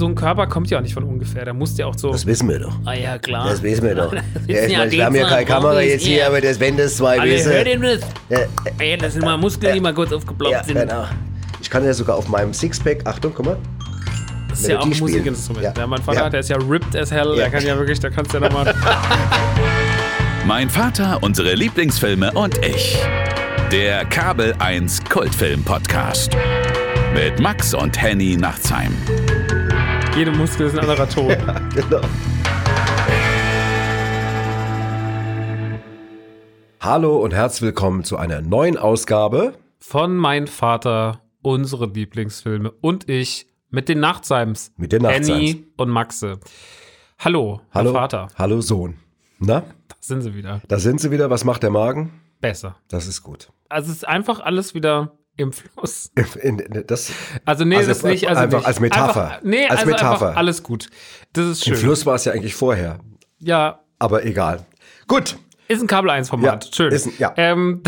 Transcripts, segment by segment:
so ein Körper kommt ja auch nicht von ungefähr. Da musst ja auch so. Das wissen wir doch. ah ja, klar. Das wissen wir doch. Ja, ich ja meine, wir haben ja keine Kamera jetzt hier, aber das, wenn das zwei Alle, wissen. hört ihr das? Ja, Ey, das sind mal Muskeln, die mal kurz aufgeploppt ja, sind. genau. Ich kann ja sogar auf meinem Sixpack, Achtung, guck mal. Das ist ja auch ein spielen. Musikinstrument. Ja. Ja. mein Vater, Ja. der ist ja ripped as hell. Ja. Der kann ja wirklich, da kannst du ja nochmal. Mein Vater, unsere Lieblingsfilme und ich. Der Kabel 1 Kultfilm Podcast. Mit Max und Henny Nachtsheim. Jede Muskel ist ein anderer Ton. Genau. Hallo und herzlich willkommen zu einer neuen Ausgabe. Von mein Vater, unsere Lieblingsfilme und ich mit den Nachtseims. Mit den Nachtseims. Annie und Maxe. Hallo, Hallo, Vater. Hallo Sohn. Na, Da sind sie wieder. da sind sie wieder. Was macht der Magen? Besser. Das ist gut. Also es ist einfach alles wieder im Fluss. In, in, das, Also nee, Also das nicht. Also einfach nicht. als Metapher. Einfach, nee, Als also Metapher. alles gut. Das ist schön. Im Fluss war es ja eigentlich vorher. Ja, Aber egal. Gut. ist ein Kabel 1 Format. Ja, schön. ein- ja. Ähm,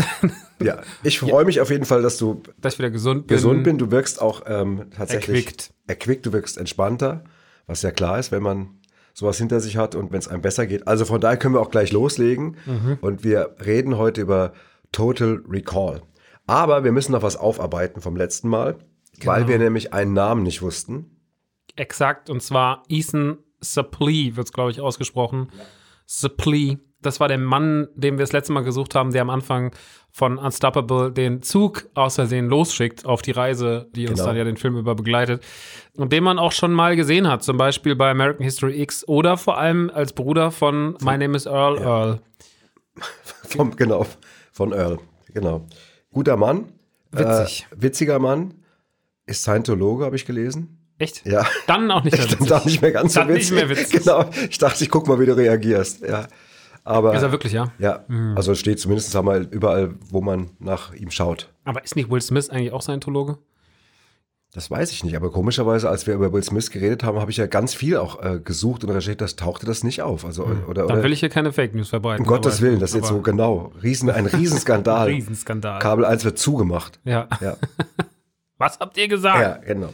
Ja, ich freue mich auf jeden Fall, dass du dass ich wieder gesund bin. gesund bin. Du wirkst auch ähm, tatsächlich Erquickt. erquickt. Du wirkst entspannter, was ja klar ist, wenn man sowas hinter sich hat und wenn es einem besser geht. Also von daher können wir auch gleich loslegen Mhm. und wir reden heute über Total Recall. Aber wir müssen noch was aufarbeiten vom letzten Mal, weil Genau. wir nämlich einen Namen nicht wussten. Exakt, und zwar Ethan Suplee wird es, glaube ich, ausgesprochen. Suplee. Das war der Mann, den wir das letzte Mal gesucht haben, der am Anfang von Unstoppable den Zug aus Versehen losschickt auf die Reise, die uns Genau. dann ja den Film über begleitet. Und den man auch schon mal gesehen hat, zum Beispiel bei American History X oder vor allem als Bruder von My Name is Earl Earl. Vom, genau, von Earl. Genau. Guter Mann. Witzig. Äh, witziger Mann. Ist Scientologe, habe ich gelesen. Echt? Ja. Dann auch nicht mehr witzig. dann nicht mehr ganz so Dann nicht witzig. mehr witzig. Genau. Ich dachte, ich guck mal, wie du reagierst. Ja. Aber Ist er wirklich, ja? ja, also steht zumindest einmal überall, wo man nach ihm schaut. Aber ist nicht Will Smith eigentlich auch Scientologe? Das weiß ich nicht, aber komischerweise, als wir über Will Smith geredet haben, habe ich ja ganz viel auch äh, gesucht und recherchiert, das tauchte das nicht auf. Also oder, Hm. Dann oder will ich hier keine Fake News verbreiten. um Gottes Willen, das ist jetzt so genau. Riesen, ein Riesenskandal. Riesenskandal. Kabel 1 wird zugemacht. Ja. Ja, Was habt ihr gesagt? ja genau.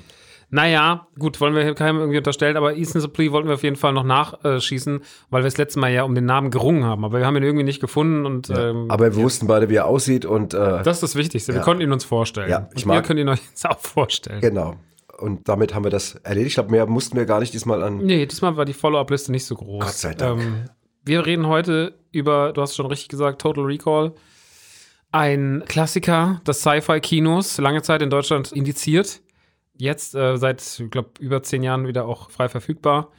Naja, gut, wollen wir keinem irgendwie unterstellen, aber Ethan Suplee wollten wir auf jeden Fall noch nachschießen, weil wir das letzte Mal ja um den Namen gerungen haben, aber wir haben ihn irgendwie nicht gefunden und ähm, Aber wir wussten beide, wie er aussieht und äh, das ist das Wichtigste. Wir Ja. konnten ihn uns vorstellen. Ja, ich und ihr mag- könnt ihn euch jetzt auch vorstellen. genau. Und damit haben wir das erledigt. Ich glaube, mehr mussten wir gar nicht diesmal an. Nee, diesmal war die Follow-up-Liste nicht so groß. Gott sei Dank. Ähm, wir reden heute über, du hast schon richtig gesagt, Total Recall. Ein Klassiker des Sci-Fi-Kinos, lange Zeit in Deutschland indiziert. Jetzt äh, seit, ich glaube, über zehn Jahren wieder auch frei verfügbar.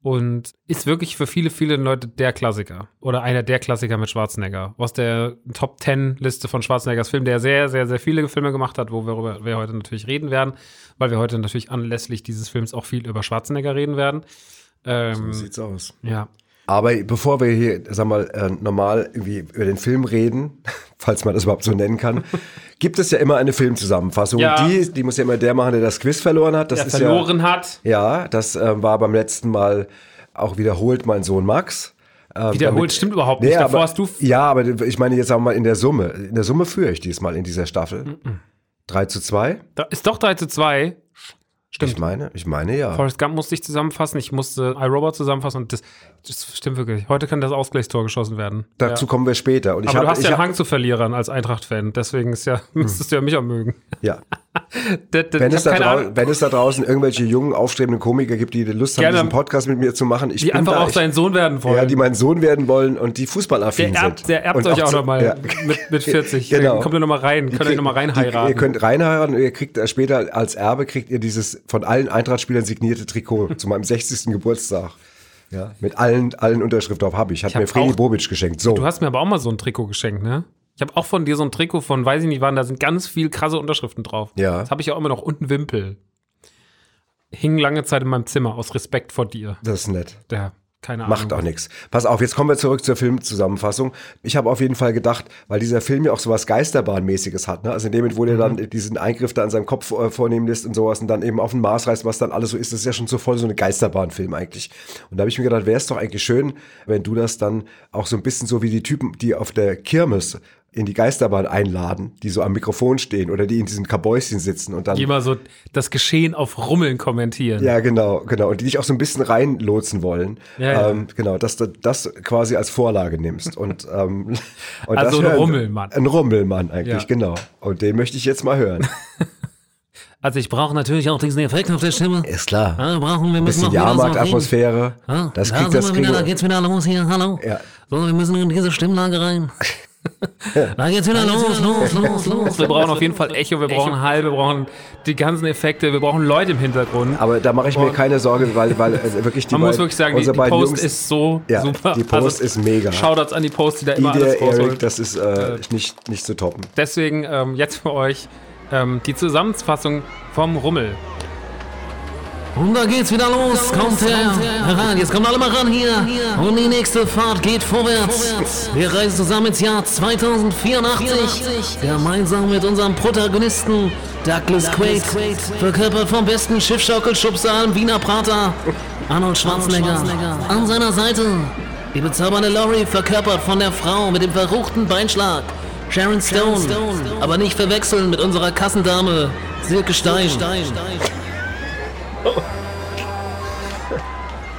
Und ist wirklich für viele, viele Leute der Klassiker. Oder einer der Klassiker mit Schwarzenegger. Aus der Top 10 Liste von Schwarzeneggers Film, der sehr, sehr, sehr viele Filme gemacht hat, worüber wir heute natürlich reden werden. Weil wir heute natürlich anlässlich dieses Films auch viel über Schwarzenegger reden werden. Ähm, So sieht's aus. ja. Aber bevor wir hier, sag mal, äh, normal irgendwie über den Film reden, falls man das überhaupt so nennen kann, gibt es ja immer eine Filmzusammenfassung. Ja. Die, die muss ja immer der machen, der das Quiz verloren hat. Das der ist verloren hat. ja, ja, das äh, war beim letzten Mal auch wiederholt mein Sohn Max. Ähm, Wiederholt damit- stimmt überhaupt nicht. Nee, Davor aber, hast du. ja, aber ich meine jetzt auch mal in der Summe. In der Summe führe ich diesmal in dieser Staffel. 3 zu 2? Da ist doch 3 zu 2. Stimmt. Ich meine, ich meine ja. Forrest Gump musste ich zusammenfassen. Ich musste iRobot zusammenfassen. Und das, das stimmt wirklich. Heute kann das Ausgleichstor geschossen werden. Dazu kommen wir später. Und Aber du hab- hast ich ja einen Hang zu Verlierern als Eintracht-Fan. Deswegen ist ja, müsstest du ja mich auch mögen. Ja. Das, das, Wenn ich es, da wenn es da draußen irgendwelche jungen, aufstrebenden Komiker gibt, die Lust haben, Gerne. diesen Podcast mit mir zu machen, ich die bin einfach da, auch ich, sein Sohn werden wollen. ja, die mein Sohn werden wollen und die fußballaffin der erbt, sind. der erbt Und euch auch zu- noch mal ja. mit, mit 40. Genau. Dann kommt ihr noch mal rein. Könnt ihr noch mal rein Die- heiraten. Ihr könnt reinheiraten und ihr kriegt später als Erbe kriegt ihr dieses von allen Eintracht-Spielern signierte Trikot zu meinem 60. Geburtstag. Ja, mit allen, allen Unterschriften drauf habe ich. Hat hab mir Fredi Bobic geschenkt. So. Du hast mir aber auch mal so ein Trikot geschenkt, ne? Ich habe auch von dir so ein Trikot von, weiß ich nicht wann, da sind ganz viel krasse Unterschriften drauf. Ja. Das habe ich ja auch immer noch unten Wimpel. Hing lange Zeit in meinem Zimmer aus Respekt vor dir. das ist nett. Der, keine Ahnung. Macht auch nichts. Pass auf, jetzt kommen wir zurück zur Filmzusammenfassung. Ich habe auf jeden Fall gedacht, weil dieser Film ja auch sowas Geisterbahnmäßiges hat, ne? Also in dem Moment, wo der dann diesen Eingriff da an seinem Kopf äh, vornehmen lässt und sowas und dann eben auf den Mars reist, was dann alles so ist, das ist ja schon so voll so eine Geisterbahnfilm eigentlich. Und da habe ich mir gedacht, wäre es doch eigentlich schön, wenn du das dann auch so ein bisschen so wie die Typen, die auf der Kirmes in die Geisterbahn einladen, die so am Mikrofon stehen oder die in diesem Kabäuschen sitzen und dann. Die immer so das Geschehen auf Rummeln kommentieren. Ja, genau, genau. Und die dich auch so ein bisschen reinlotsen wollen. Ja, ja. Ähm, genau, dass du das quasi als Vorlage nimmst. Und, ähm, und Also das ein Rummelmann. Ein Rummelmann eigentlich, Ja. genau. Und den möchte ich jetzt mal hören. Also ich brauche natürlich auch diesen Effekt auf der Stimme. Ist klar. Ja, brauchen wir müssen Bisschen. Jahrmarktatmosphäre. Ja, Das da kriegt sind das wieder, da geht's wieder los hier. Hallo. Ja. So, wir müssen in diese Stimmlage rein. Da geht's wieder los, los, los, los. Wir brauchen auf jeden Fall Echo, wir brauchen Hall, wir brauchen die ganzen Effekte, wir brauchen Leute im Hintergrund. Aber da mache ich mir keine Sorge, weil, weil äh, wirklich die Man muss beiden- wirklich sagen, die, die Post Jungs, ist so Ja, super. Also die Post ist mega. Shoutouts an die Post, die da immer Idee, alles Eric, rausholt. das ist äh, nicht, nicht zu toppen. Deswegen ähm, jetzt für euch ähm, die Zusammenfassung vom Rummel. Und da geht's wieder los. Kommt her heran. Jetzt kommt alle mal ran hier. Und die nächste Fahrt geht vorwärts. Wir reisen zusammen ins Jahr 2084. Gemeinsam mit unserem Protagonisten Douglas Quaid. Verkörpert vom besten Schiffschaukelschubser im Wiener Prater. Arnold Schwarzenegger. An seiner Seite. Die bezaubernde Laurie verkörpert von der Frau mit dem verruchten Beinschlag. Sharon Stone. Aber nicht verwechseln mit unserer Kassendame Silke Stein.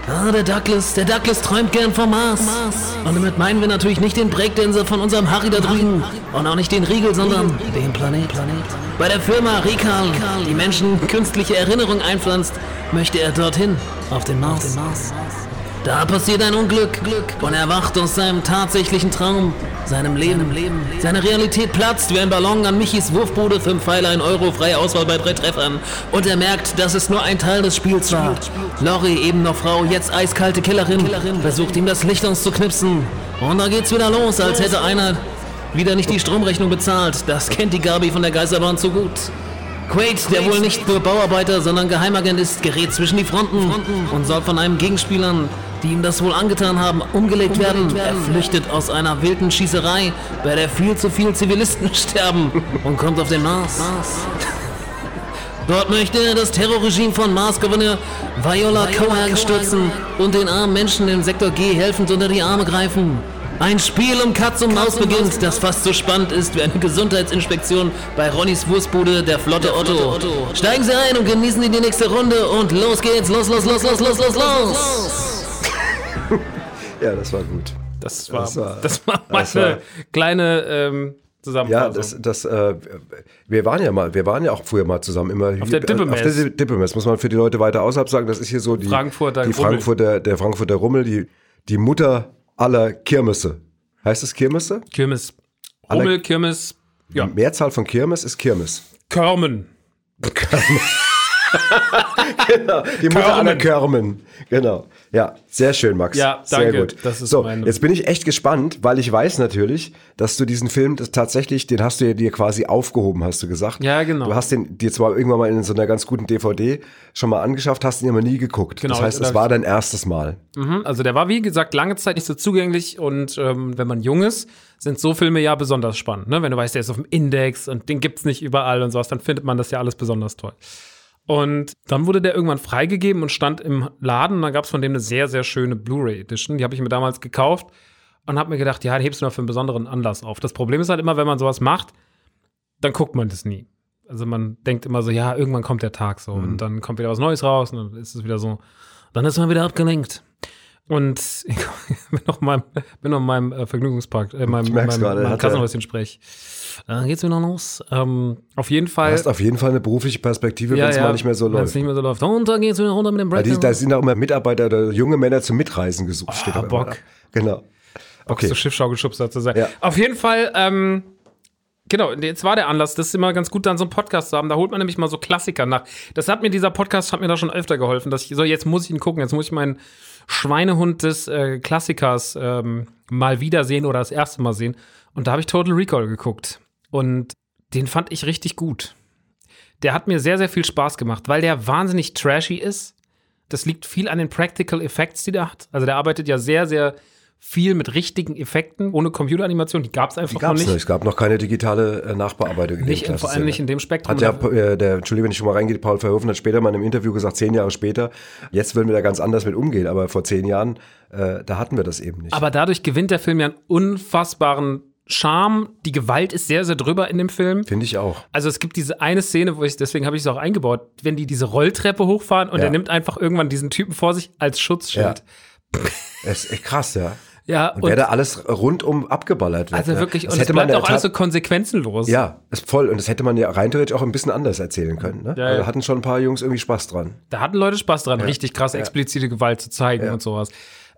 Ah, der Douglas, der Douglas träumt gern vom Mars. Und damit meinen wir natürlich nicht den Breakdancer von unserem Harry da drüben. Und auch nicht den Riegel, sondern den Planet. Bei der Firma Rikal, die Menschen künstliche Erinnerung einpflanzt, möchte er dorthin, auf den Mars. Da passiert ein Unglück und er wacht aus seinem tatsächlichen Traum, seinem Leben. Seine Realität platzt wie ein Ballon an Michis Wurfbude, 5 Pfeile, 1 Euro, freie Auswahl bei drei Treffern. Und er merkt, dass es nur ein Teil des Spiels war. Lori, eben noch Frau, jetzt eiskalte Killerin, versucht ihm das Licht auszuknipsen. Und da geht's wieder los, als hätte einer wieder nicht die Stromrechnung bezahlt. Das kennt die Gabi von der Geisterbahn zu gut. Quaid, der wohl nicht nur Bauarbeiter, sondern Geheimagent ist, gerät zwischen die Fronten und soll von einem Gegenspielern, die ihm das wohl angetan haben, umgelegt werden. Er flüchtet aus einer wilden Schießerei, bei der viel zu viele Zivilisten sterben und kommt auf den Mars. Dort möchte er das Terrorregime von Mars-Gouverneur Viola Cohen stürzen und den armen Menschen im Sektor G helfend unter die Arme greifen. Ein Spiel um Katz und Maus beginnt, das fast so spannend ist wie eine Gesundheitsinspektion bei Ronnys Wurstbude, der Flotte Otto. Steigen Sie ein und genießen Sie die nächste Runde und los geht's, los, los, los, los, los, los, los! Ja, das war gut. Das war, Das war- das war meine das war- kleine ähm, Zusammenfassung. Ja, das, das, äh, wir waren ja mal, wir waren ja auch früher mal zusammen immer Auf der Dippemess. Auf der Dippemess muss man für die Leute weiter außerhalb sagen. Das ist hier so die Frankfurter die Rummel. Frankfurter, der Frankfurter Rummel, die die Mutter aller Kirmesse. Heißt es Kirmesse? Kirmes. Rummel, Kirmes, ja. Mehrzahl von Kirmes ist Kirmes. Körmen. genau, die Mutter Körmen. aller Körmen. Genau. Ja, sehr schön, Max. Ja, sehr danke. gut. Das ist so, meine- jetzt bin ich echt gespannt, weil ich weiß natürlich, dass du diesen Film tatsächlich, den hast du ja dir quasi aufgehoben, hast du gesagt. Ja, genau. Du hast den dir zwar irgendwann mal in so einer ganz guten DVD schon mal angeschafft, hast ihn aber nie geguckt. Genau, das heißt, es war dein erstes Mal. Mhm, Also der war, wie gesagt, lange Zeit nicht so zugänglich und ähm, wenn man jung ist, sind so Filme ja besonders spannend. Ne? Wenn du weißt, der ist auf dem Index und den gibt's nicht überall und sowas, dann findet man das ja alles besonders toll. Und dann wurde der irgendwann freigegeben und stand im Laden. Und dann gab's von dem eine sehr, sehr schöne Blu-ray Edition. Die habe ich mir damals gekauft und habe mir gedacht, ja, den hebst du mal für einen besonderen Anlass auf. Das Problem ist halt immer, wenn man sowas macht, dann guckt man das nie. Also man denkt immer so, ja, irgendwann kommt der Tag so und dann kommt wieder was Neues raus und dann ist es wieder so, dann ist man wieder abgelenkt. Und ich bin noch in meinem, bin noch in meinem äh, Vergnügungspark, äh, meinem, meinem, gerade, meinem Kassenhäuschen sprech. Da geht's wieder los. Ähm, auf jeden Du Fall. hast auf jeden Fall eine berufliche Perspektive, wenn es mal nicht mehr so läuft. nicht mehr so läuft. Und da geht's wieder runter mit dem Weil Break. die, da sind auch immer Mitarbeiter oder junge Männer zum Mitreisen gesucht. Ah, immer Bock. da. Genau. Okay. so Schiffschaukelschubser zu sein. Ja. Auf jeden Fall, ähm, genau, jetzt war der Anlass, das ist immer ganz gut, dann so einen Podcast zu haben. Da holt man nämlich mal so Klassiker nach. Das hat mir, dieser Podcast hat mir da schon öfter geholfen, dass ich so, jetzt muss ich ihn gucken, jetzt muss ich meinen Schweinehund des äh, Klassikers ähm, mal wiedersehen oder das erste Mal sehen. Und da habe ich Total Recall geguckt. Und den fand ich richtig gut. Der hat mir sehr, sehr viel Spaß gemacht, weil der wahnsinnig trashy ist. Das liegt viel an den Practical Effects, die der hat. Also der arbeitet ja sehr, sehr viel mit richtigen Effekten, ohne Computeranimation. Die gab es einfach Die gab noch es nicht. nicht. Es gab noch keine digitale äh, Nachbearbeitung. In Nicht, dem vor allem nicht in dem Spektrum. Hat ja, äh, der, Entschuldigung, wenn ich schon mal reingehe, Paul Verhoeven hat später mal in einem Interview gesagt, zehn Jahre später, jetzt würden wir da ganz anders mit umgehen, aber vor zehn Jahren, äh, da hatten wir das eben nicht. Aber dadurch gewinnt der Film ja einen unfassbaren Charme. Die Gewalt ist sehr, sehr drüber in dem Film. Finde ich auch. Also es gibt diese eine Szene, wo ich, deswegen habe ich es auch eingebaut, wenn die diese Rolltreppe hochfahren und Ja. er nimmt einfach irgendwann diesen Typen vor sich als Schutzschild. Das ist echt krass, ja. Ja, Und, und, da alles rundum abgeballert wird. also ne? wirklich, Das und es hätte man bleibt in auch alles so konsequenzenlos. Ja, ist voll. Und das hätte man ja rein theoretisch auch ein bisschen anders erzählen können. Ne? Ja, Also ja. hatten schon ein paar Jungs irgendwie Spaß dran. Da hatten Leute Spaß dran, richtig krass explizite Gewalt zu zeigen Ja. und sowas.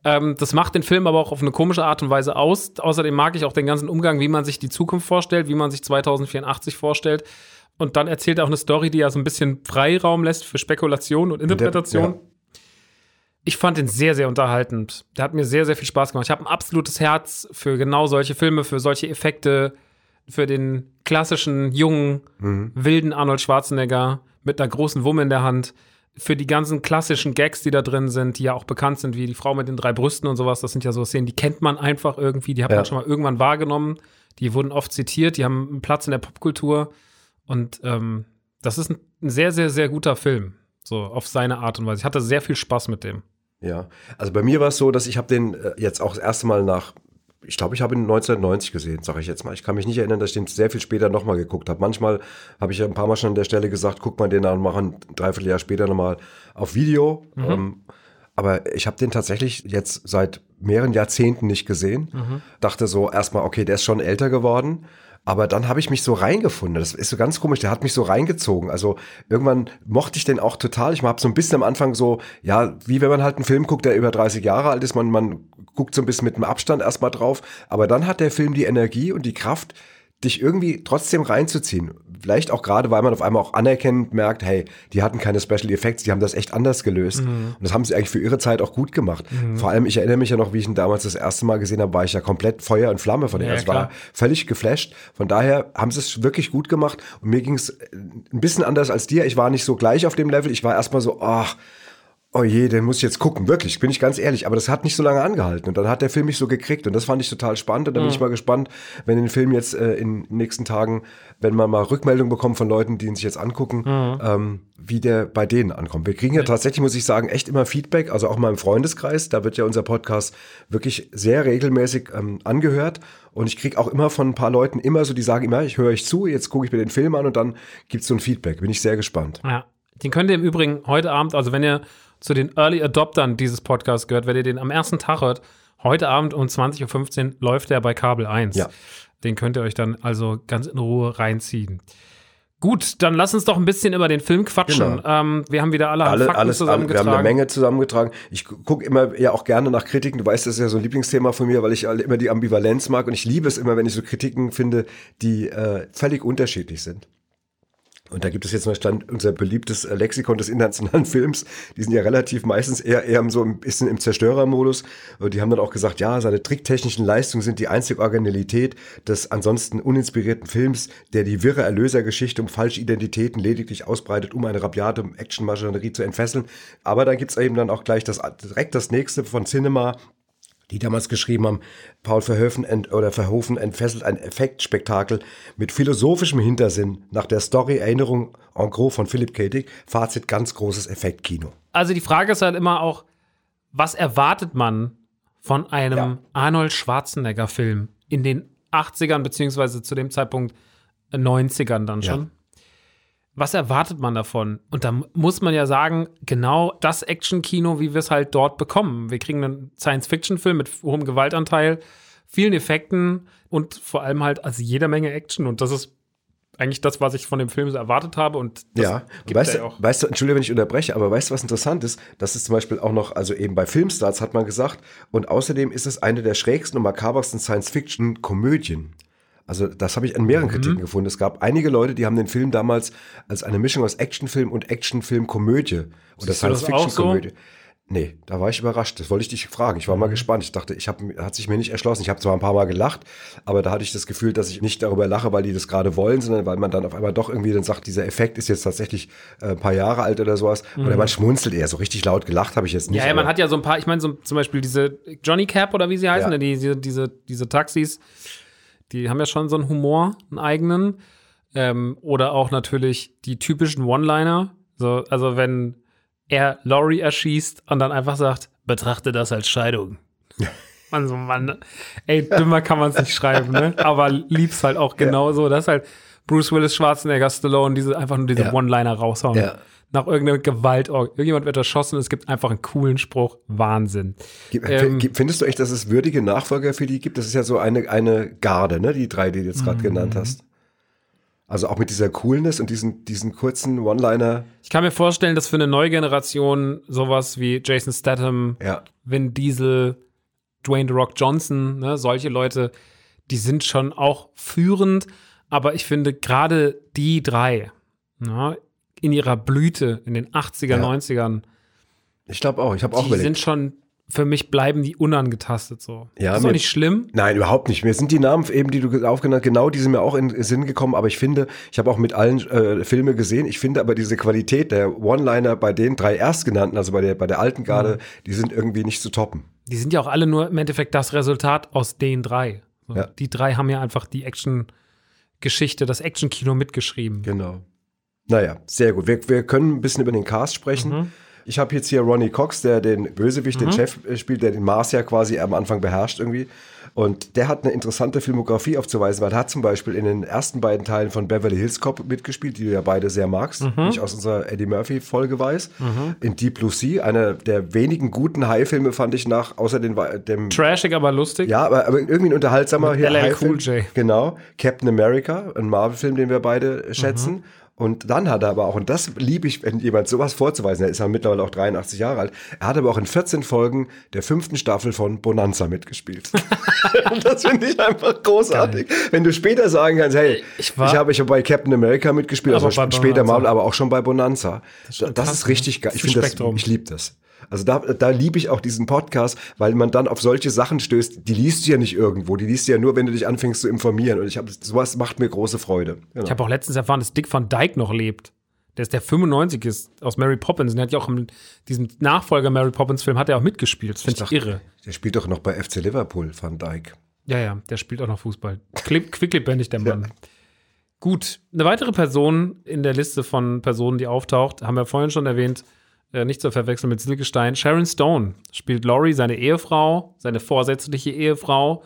Ähm, das macht den Film aber auch auf eine komische Art und Weise aus. Außerdem mag ich auch den ganzen Umgang, wie man sich die Zukunft vorstellt, wie man sich 2084 vorstellt. Und dann erzählt er auch eine Story, die ja so ein bisschen Freiraum lässt für Spekulation und Interpretation. Ich fand ihn sehr, sehr unterhaltend. Der hat mir sehr, sehr viel Spaß gemacht. Ich habe ein absolutes Herz für genau solche Filme, für solche Effekte, für den klassischen, jungen, wilden Arnold Schwarzenegger mit einer großen Wumme in der Hand, für die ganzen klassischen Gags, die da drin sind, die ja auch bekannt sind, wie die Frau mit den drei Brüsten und sowas. Das sind ja so Szenen, die kennt man einfach irgendwie, die hat Ja. man schon mal irgendwann wahrgenommen. Die wurden oft zitiert, die haben einen Platz in der Popkultur. Und ähm, das ist ein sehr, sehr, sehr guter Film. So auf seine Art und Weise. Ich hatte sehr viel Spaß mit dem. Ja, also bei mir war es so, dass ich habe den äh, jetzt auch das erste Mal nach, ich glaube, ich habe ihn 1990 gesehen, sage ich jetzt mal. Ich kann mich nicht erinnern, dass ich den sehr viel später nochmal geguckt habe. Manchmal habe ich ja ein paar Mal schon an der Stelle gesagt, guck mal den an und machen ein Dreivierteljahr später nochmal auf Video. Ähm, aber ich habe den tatsächlich jetzt seit mehreren Jahrzehnten nicht gesehen. Dachte so erstmal, okay, der ist schon älter geworden. Aber dann habe ich mich so reingefunden. Das ist so ganz komisch. Der hat mich so reingezogen. Also irgendwann mochte ich den auch total. Ich habe so ein bisschen am Anfang so, ja, wie wenn man halt einen Film guckt, der über 30 Jahre alt ist. Man, man guckt so ein bisschen mit einem Abstand erstmal drauf. Aber dann hat der Film die Energie und die Kraft, dich irgendwie trotzdem reinzuziehen. Vielleicht auch gerade, weil man auf einmal auch anerkennend merkt, hey, die hatten keine Special Effects, die haben das echt anders gelöst. Und das haben sie eigentlich für ihre Zeit auch gut gemacht. Vor allem, ich erinnere mich ja noch, wie ich ihn damals das erste Mal gesehen habe, war ich ja komplett Feuer und Flamme von dem. Ja, Es klar. war völlig geflasht. Von daher haben sie es wirklich gut gemacht. Und mir ging es ein bisschen anders als dir. Ich war nicht so gleich auf dem Level. Ich war erstmal so, ach, oh je, den muss ich jetzt gucken. Wirklich, bin ich ganz ehrlich. Aber das hat nicht so lange angehalten. Und dann hat der Film mich so gekriegt. Und das fand ich total spannend. Und dann bin ich mal gespannt, wenn den Film jetzt äh, in den nächsten Tagen, wenn man mal Rückmeldung bekommt von Leuten, die ihn sich jetzt angucken, ähm, wie der bei denen ankommt. Wir kriegen ja tatsächlich, muss ich sagen, echt immer Feedback. Also auch mal im Freundeskreis. Da wird ja unser Podcast wirklich sehr regelmäßig ähm, angehört. Und ich kriege auch immer von ein paar Leuten immer so, die sagen immer, ich höre euch zu, jetzt gucke ich mir den Film an und dann gibt's so ein Feedback. Bin ich sehr gespannt. Ja. Den könnt ihr im Übrigen heute Abend, also wenn ihr zu den Early Adoptern dieses Podcasts gehört, wenn ihr den am ersten Tag hört, heute Abend um 20.15 Uhr läuft der bei Kabel 1. Ja. Den könnt ihr euch dann also ganz in Ruhe reinziehen. Gut, dann lass uns doch ein bisschen über den Film quatschen. Genau. Ähm, wir haben wieder alle, alle, Fakten alles, alle, wir haben zusammengetragen. eine Menge zusammengetragen. Ich gucke immer ja auch gerne nach Kritiken. Du weißt, das ist ja so ein Lieblingsthema von mir, weil ich immer die Ambivalenz mag und ich liebe es immer, wenn ich so Kritiken finde, die äh, völlig unterschiedlich sind. Und da gibt es jetzt mal stand unser beliebtes äh, Lexikon des internationalen Films. Die sind ja relativ meistens eher, eher so ein bisschen im Zerstörermodus. Und die haben dann auch gesagt, ja, seine tricktechnischen Leistungen sind die einzige Originalität des ansonsten uninspirierten Films, der die wirre Erlösergeschichte um falsche Identitäten lediglich ausbreitet, um eine rabiate Actionmaschinerie zu entfesseln. Aber da gibt's eben dann auch gleich das, direkt das nächste von Cinema, die damals geschrieben haben, Paul Verhoeven ent, oder Verhoeven entfesselt ein Effektspektakel mit philosophischem Hintersinn nach der Story Erinnerung en gros von Philipp K. Dick. Fazit ganz großes Effektkino. Also die Frage ist halt immer auch, was erwartet man von einem Ja. Arnold Schwarzenegger-Film in den 80ern, beziehungsweise zu dem Zeitpunkt 90ern dann Ja. Was erwartet man davon? Und da muss man ja sagen, genau das Action-Kino, wie wir es halt dort bekommen. Wir kriegen einen Science-Fiction-Film mit hohem Gewaltanteil, vielen Effekten und vor allem halt also jeder Menge Action. Und das ist eigentlich das, was ich von dem Film so erwartet habe. Und das Ja, weißt, ja auch. weißt du, Entschuldige, wenn ich unterbreche, aber weißt du, was interessant ist? Das ist zum Beispiel auch noch, also eben bei Filmstarts hat man gesagt, und außerdem ist es eine der schrägsten und makabersten Science-Fiction-Komödien. Also das habe ich an Mhm. mehreren Kritiken gefunden. Es gab einige Leute, die haben den Film damals als eine Mischung aus Actionfilm und Actionfilm-Komödie oder Science-Fiction-Komödie. Nee, da war ich überrascht. Das wollte ich dich fragen. Ich war Mhm. mal gespannt. Ich dachte, ich hab, hat sich mir nicht erschlossen. Ich habe zwar ein paar Mal gelacht, aber da hatte ich das Gefühl, dass ich nicht darüber lache, weil die das gerade wollen, sondern weil man dann auf einmal doch irgendwie dann sagt, dieser Effekt ist jetzt tatsächlich äh, ein paar Jahre alt oder sowas. Oder man schmunzelt eher. So richtig laut gelacht habe ich jetzt nicht. Mhm. Ja, ja, man hat ja so ein paar, ich meine, so zum Beispiel diese Johnny Cap oder wie sie heißen, Ja. die, diese, diese, diese Taxis, die haben ja schon so einen Humor, einen eigenen. Ähm, oder auch natürlich die typischen One-Liner. So, also wenn er Laurie erschießt und dann einfach sagt, betrachte das als Scheidung. Mann, so Mann. Ey, dümmer kann man es nicht schreiben, ne? Aber lieb's halt auch genauso. Das ist halt Bruce Willis, Schwarzenegger, Stallone, diese einfach nur diese Ja. One-Liner raushauen. Ja. Nach irgendeiner Gewalt. oh, Irgendjemand wird erschossen, es gibt einfach einen coolen Spruch. Wahnsinn. Gib- Ähm, Findest du echt, dass es würdige Nachfolger für die gibt? Das ist ja so eine, eine Garde, ne? Die drei, die du jetzt gerade Mhm. genannt hast. Also auch mit dieser Coolness und diesen, diesen kurzen One-Liner. Ich kann mir vorstellen, dass für eine neue Generation sowas wie Jason Statham, Ja. Vin Diesel, Dwayne The Rock Johnson, ne, solche Leute, die sind schon auch führend. Aber ich finde gerade die drei ne, in ihrer Blüte in den 80er, Ja. 90ern, Ich glaube auch. Ich habe auch die überlegt. sind schon, für mich bleiben die unangetastet so. Ja, das ist mir- nicht schlimm. Nein, überhaupt nicht. Mir sind die Namen eben, die du aufgenannt hast, genau, die sind mir auch in den Sinn gekommen. Aber ich finde, ich habe auch mit allen äh, Filme gesehen. Ich finde aber diese Qualität der One-Liner bei den drei Erstgenannten, also bei der, bei der alten Garde, Mhm. die sind irgendwie nicht zu toppen. Die sind ja auch alle nur im Endeffekt das Resultat aus den drei. So, Ja. Die drei haben ja einfach die Action-Geschichte, das Action-Kino mitgeschrieben. Genau. Naja, sehr gut. Wir, wir können ein bisschen über den Cast sprechen. Mhm. Ich habe jetzt hier Ronnie Cox, der den Bösewicht, den Chef spielt, der den Mars ja quasi am Anfang beherrscht irgendwie. Und der hat eine interessante Filmografie aufzuweisen, weil er hat zum Beispiel in den ersten beiden Teilen von Beverly Hills Cop mitgespielt, die du ja beide sehr magst, Mhm. ich aus unserer Eddie Murphy-Folge weiß. In Deep Blue Sea, einer der wenigen guten High-Filme fand ich nach, außer den, dem Trashig, aber lustig. ja, aber, aber irgendwie ein unterhaltsamer Mit LL High-Film. Cool J. Genau. Captain America, ein Marvel-Film, den wir beide Mhm. Und dann hat er aber auch, und das liebe ich, wenn jemand sowas vorzuweisen, er ist ja mittlerweile auch 83 Jahre alt, er hat aber auch in 14 Folgen der fünften Staffel von Bonanza mitgespielt. das finde ich einfach großartig. Wenn du später sagen kannst, hey, Ich ich, war- habe ich habe bei Captain America mitgespielt, Aber also später Bonanza. Marvel, aber auch schon bei Bonanza. Das, schon das krass, ist ne? richtig geil. Das Ich ist finde das, ich liebe das. Also da, da liebe ich auch diesen Podcast, weil man dann auf solche Sachen stößt, die liest du ja nicht irgendwo, die liest du ja nur, wenn du dich anfängst zu informieren. Und ich habe sowas macht mir große Freude. Genau. Ich habe auch letztens erfahren, dass Dick Van Dyke noch lebt. Der ist der 95 ist aus Mary Poppins. Und der hat ja auch in diesem Nachfolger Mary Poppins Film hat er auch mitgespielt. Das finde ich, dachte, irre. Der spielt doch noch bei FC Liverpool, Van Dijk. Ja, ja, der spielt auch noch Fußball. Quicklebendig, der Mann. Gut, eine weitere Person in der Liste von Personen, die auftaucht, haben wir vorhin schon erwähnt, äh, nicht zu verwechseln mit Silkestein. Sharon Stone spielt Laurie, seine Ehefrau, seine vorsätzliche Ehefrau.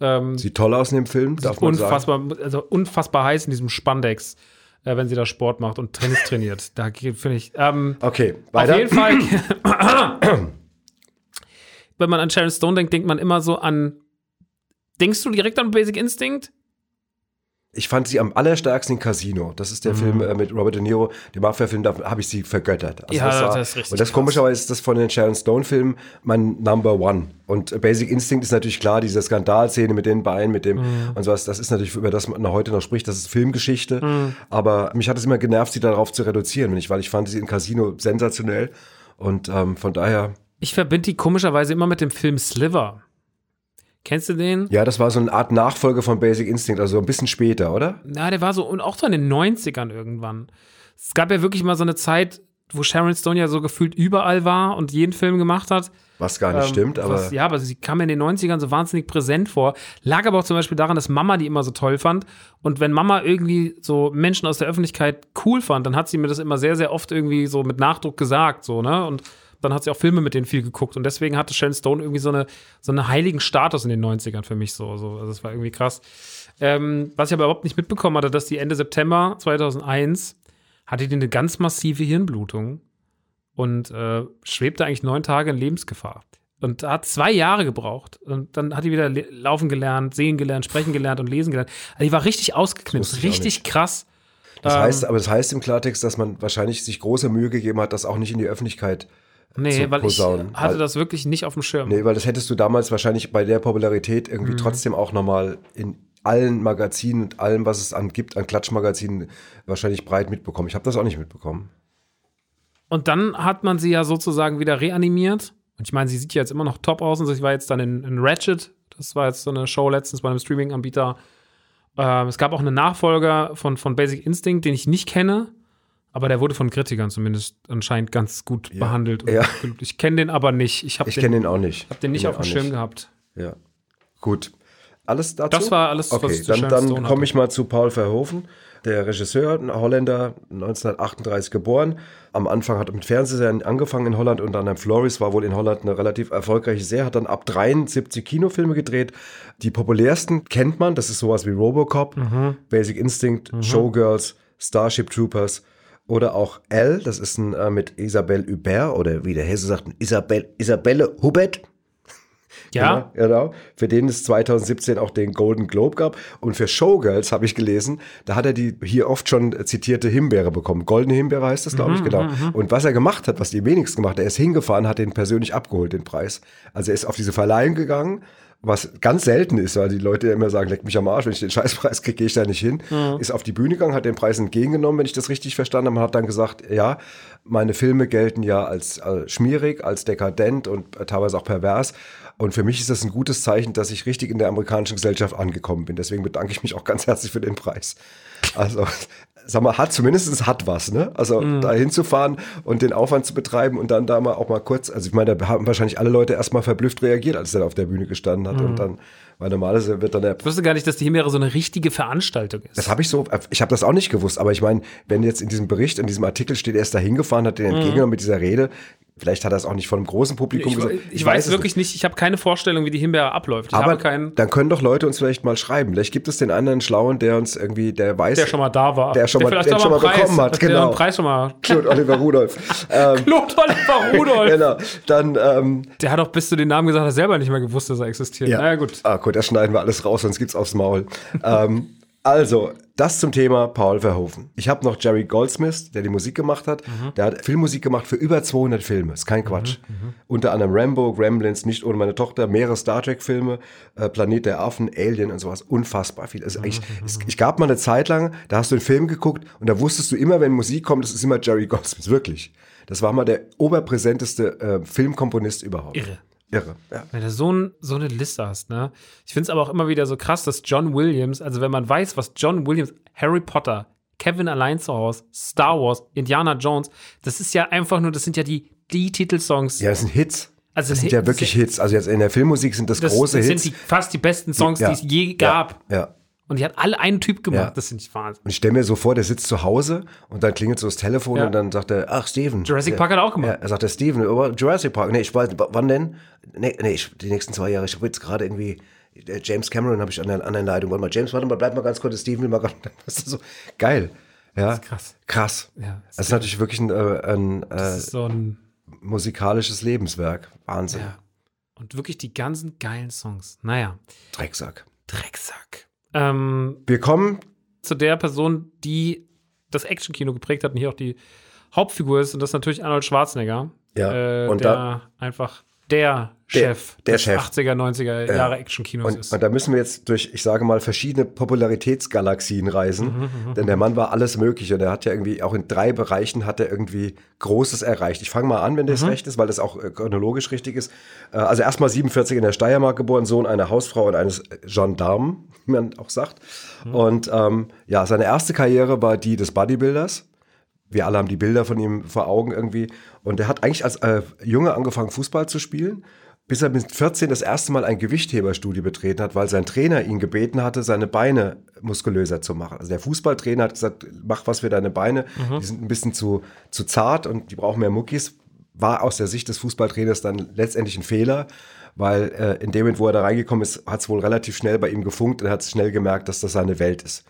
Ähm, Sieht toll aus in dem Film, darf man sagen. unfassbar, also unfassbar heiß in diesem Spandex, äh, wenn sie da Sport macht und Tennis trainiert. Da finde ich. Ähm, Okay, auf weiter. jeden Fall. wenn man an Sharon Stone denkt, denkt man immer so an. Denkst du direkt an Basic Instinct? Ich fand sie am allerstärksten in Casino. Das ist der Film äh, mit Robert De Niro, der Mafia-Film, da habe ich sie vergöttert. Also Ja, war- das ist richtig Und das komischerweise ist das von den Sharon Stone-Filmen mein Number One. Und äh, Basic Instinct ist natürlich klar, diese Skandalszene mit den Beinen, mit dem Mhm. und sowas, das ist natürlich, über das man heute noch spricht, das ist Filmgeschichte. Mhm. Aber mich hat es immer genervt, sie darauf zu reduzieren, weil ich fand sie in Casino sensationell. Und ähm, von daher, Ich verbinde die komischerweise immer mit dem Film Sliver. Kennst du den? ja, das war so eine Art Nachfolge von Basic Instinct, also ein bisschen später, oder? Na, der war so, und auch so in den 90ern irgendwann. Es gab ja wirklich mal so eine Zeit, wo Sharon Stone ja so gefühlt überall war und jeden Film gemacht hat. Was gar nicht Ähm, stimmt, aber. Was, ja, aber sie kam in den 90ern so wahnsinnig präsent vor. Lag aber auch zum Beispiel daran, dass Mama die immer so toll fand. Und wenn Mama irgendwie so Menschen aus der Öffentlichkeit cool fand, dann hat sie mir das immer sehr, sehr oft irgendwie so mit Nachdruck gesagt, so, ne? Und dann hat sie auch Filme mit denen viel geguckt. Und deswegen hatte Sharon Stone irgendwie so, eine, so einen heiligen Status in den 90ern für mich so. so. Also das war irgendwie krass. Ähm, was ich aber überhaupt nicht mitbekommen hatte, dass die Ende September 2001 hatte die eine ganz massive Hirnblutung und äh, schwebte eigentlich neun Tage in Lebensgefahr. Und hat zwei Jahre gebraucht. Und dann hat die wieder laufen gelernt, sehen gelernt, sprechen gelernt und lesen gelernt. Also die war richtig ausgeknipst, richtig krass. Das Ähm, heißt, aber das heißt im Klartext, dass man wahrscheinlich sich große Mühe gegeben hat, das auch nicht in die Öffentlichkeit. Nee, weil ich posaunen, hatte weil- das wirklich nicht auf dem Schirm. Nee, weil das hättest du damals wahrscheinlich bei der Popularität irgendwie Mhm. trotzdem auch nochmal in allen Magazinen und allem, was es an gibt, an Klatschmagazinen, wahrscheinlich breit mitbekommen. Ich habe das auch nicht mitbekommen. Und dann hat man sie ja sozusagen wieder reanimiert. Und ich meine, sie sieht ja jetzt immer noch top aus. Und sie war jetzt dann in, in Ratchet. Das war jetzt so eine Show letztens bei einem Streaming-Anbieter. Ähm, es gab auch einen Nachfolger von, von Basic Instinct, den ich nicht kenne. Aber der wurde von Kritikern zumindest anscheinend ganz gut behandelt. Und Ja. Ich kenne den aber nicht. Ich habe Ich kenne den auch nicht. hab den nicht auf dem Schirm nicht. gehabt. Ja. Gut. Alles dazu? Das war alles, was Okay, ich zu dann, dann komme ich mal zu Paul Verhoeven. Der Regisseur, ein Holländer, 1938 geboren. Am Anfang hat er mit Fernsehserien angefangen in Holland und dann Floris war wohl in Holland eine relativ erfolgreiche Serie, hat dann ab 73 Kinofilme gedreht. Die populärsten kennt man, das ist sowas wie Robocop, Basic Instinct, Showgirls, Starship Troopers oder auch L, das ist ein äh, mit Isabelle Hubert oder wie der Hesse sagt, Isabelle, Isabelle Hubert. Ja, Genau, genau. Für den es 2017 auch den Golden Globe gab. Und für Showgirls habe ich gelesen, da hat er die hier oft schon zitierte Himbeere bekommen. Goldene Himbeere heißt das, glaube ich, genau. Und was er gemacht hat, was die wenigsten gemacht hat, er ist hingefahren, hat den persönlich abgeholt, den Preis. Also er ist auf diese Verleihung gegangen, was ganz selten ist, weil die Leute ja immer sagen, leck mich am Arsch, wenn ich den Scheißpreis kriege, gehe ich da nicht hin. Ist auf die Bühne gegangen, hat den Preis entgegengenommen, wenn ich das richtig verstanden habe, und hat dann gesagt, ja, meine Filme gelten ja als, als schmierig, als dekadent und äh, teilweise auch pervers. Und für mich ist das ein gutes Zeichen, dass ich richtig in der amerikanischen Gesellschaft angekommen bin. Deswegen bedanke ich mich auch ganz herzlich für den Preis. Also, sag mal, hat zumindest hat was, ne? Also da hinzufahren und den Aufwand zu betreiben und dann da mal auch mal kurz, also ich meine, da haben wahrscheinlich alle Leute erstmal verblüfft reagiert, als er auf der Bühne gestanden hat. Und dann, weil normalerweise wird dann der ich wusste gar nicht, dass die Himbeere so eine richtige Veranstaltung ist. das habe ich so, ich habe das auch nicht gewusst, aber ich meine, wenn jetzt in diesem Bericht, in diesem Artikel steht, er ist da hingefahren, hat den entgegengenommen mit dieser Rede, vielleicht hat er es auch nicht von einem großen Publikum ich, gesagt. ich, weiß, es wirklich nicht, ich habe keine Vorstellung, wie die Himbeere abläuft. Ich Aber keinen, dann können doch Leute uns vielleicht mal schreiben. Vielleicht gibt es den anderen Schlauen, der uns irgendwie, der weiß, der schon mal da war. der schon mal, vielleicht den auch schon mal Preis- bekommen hat. Der Genau. einen Preis schon mal. Claude Oliver Rudolph. ähm, Claude Oliver Rudolph. genau. Dann, ähm, Der hat auch bis zu den Namen gesagt, er selber nicht mehr gewusst, dass er existiert. ja. Na ja, gut. Ah, gut, da schneiden wir alles raus, sonst gibt's aufs Maul. ähm, also, das zum Thema Paul Verhoeven. Ich habe noch Jerry Goldsmith, der die Musik gemacht hat. Mhm. Der hat Filmmusik gemacht für über 200 Filme. Ist kein Quatsch. Unter anderem Rambo, Gremlins, Nicht ohne meine Tochter, mehrere Star Trek-Filme, äh, Planet der Affen, Alien und sowas. Unfassbar viel. Also eigentlich, Mhm. es, ich gab mal eine Zeit lang, da hast du einen Film geguckt und da wusstest du immer, wenn Musik kommt, das ist immer Jerry Goldsmith. Wirklich. Das war mal der oberpräsenteste äh, Filmkomponist überhaupt. Irre. Irre, ja. Wenn du so, ein, so eine Liste hast, ne? Ich finde es aber auch immer wieder so krass, dass John Williams, also wenn man weiß, was John Williams, Harry Potter, Kevin allein zu Hause, Star Wars, Indiana Jones, das ist ja einfach nur, das sind ja die, die Titelsongs. Ja, das sind Hits. Also das sind ja wirklich Hits. Also jetzt in der Filmmusik sind das, das, große das Hits. sind die, fast die besten Songs, Ja. die es je gab. Ja, ja. Und die hat alle einen Typ gemacht. Ja. Das finde ich Wahnsinn. Und ich stelle mir so vor, der sitzt zu Hause und dann klingelt so das Telefon Ja. und dann sagt er, ach, Steven. Jurassic. Park hat er auch gemacht. Ja, er sagt, Steven, oh, Jurassic Park. Nee, ich weiß, wann denn? Nee, nee ich, die nächsten zwei Jahre. Ich habe jetzt gerade irgendwie, äh, James Cameron habe ich an der, an der Leitung. Warte mal, James, warte mal, bleib mal ganz kurz, Steven will mal ganz, das ist so geil. Ja, krass. Krass. Ja, das ist natürlich wirklich ein, äh, ein äh, Das ist so ein, musikalisches Lebenswerk. Wahnsinn. ja. Und wirklich die ganzen geilen Songs. Naja, Drecksack. Drecksack. Ähm, Wir kommen zu der Person, die das Actionkino geprägt hat und hier auch die Hauptfigur ist. Und das ist natürlich Arnold Schwarzenegger. Ja, Äh, und der da- einfach der Chef der des Chef. 80er, 90er Jahre Actionkinos Und, ist. und da müssen wir jetzt durch, ich sage mal, verschiedene Popularitätsgalaxien reisen. denn der Mann war alles Mögliche. Und er hat ja irgendwie auch in drei Bereichen hat er irgendwie Großes erreicht. Ich fange mal an, wenn das recht ist, weil das auch äh, chronologisch richtig ist. Äh, also erstmal 47 in der Steiermark geboren, Sohn einer Hausfrau und eines Gendarmen, wie man auch sagt. Und ähm, ja, seine erste Karriere war die des Bodybuilders. Wir alle haben die Bilder von ihm vor Augen irgendwie. Und er hat eigentlich als äh, Junge angefangen, Fußball zu spielen, bis er mit 14 das erste Mal ein Gewichtheberstudio betreten hat, weil sein Trainer ihn gebeten hatte, seine Beine muskulöser zu machen. Also der Fußballtrainer hat gesagt, mach was für deine Beine, die sind ein bisschen zu, zu zart und die brauchen mehr Muckis. War aus der Sicht des Fußballtrainers dann letztendlich ein Fehler, weil äh, in dem Moment, wo er da reingekommen ist, hat es wohl relativ schnell bei ihm gefunkt und er hat schnell gemerkt, dass das seine Welt ist.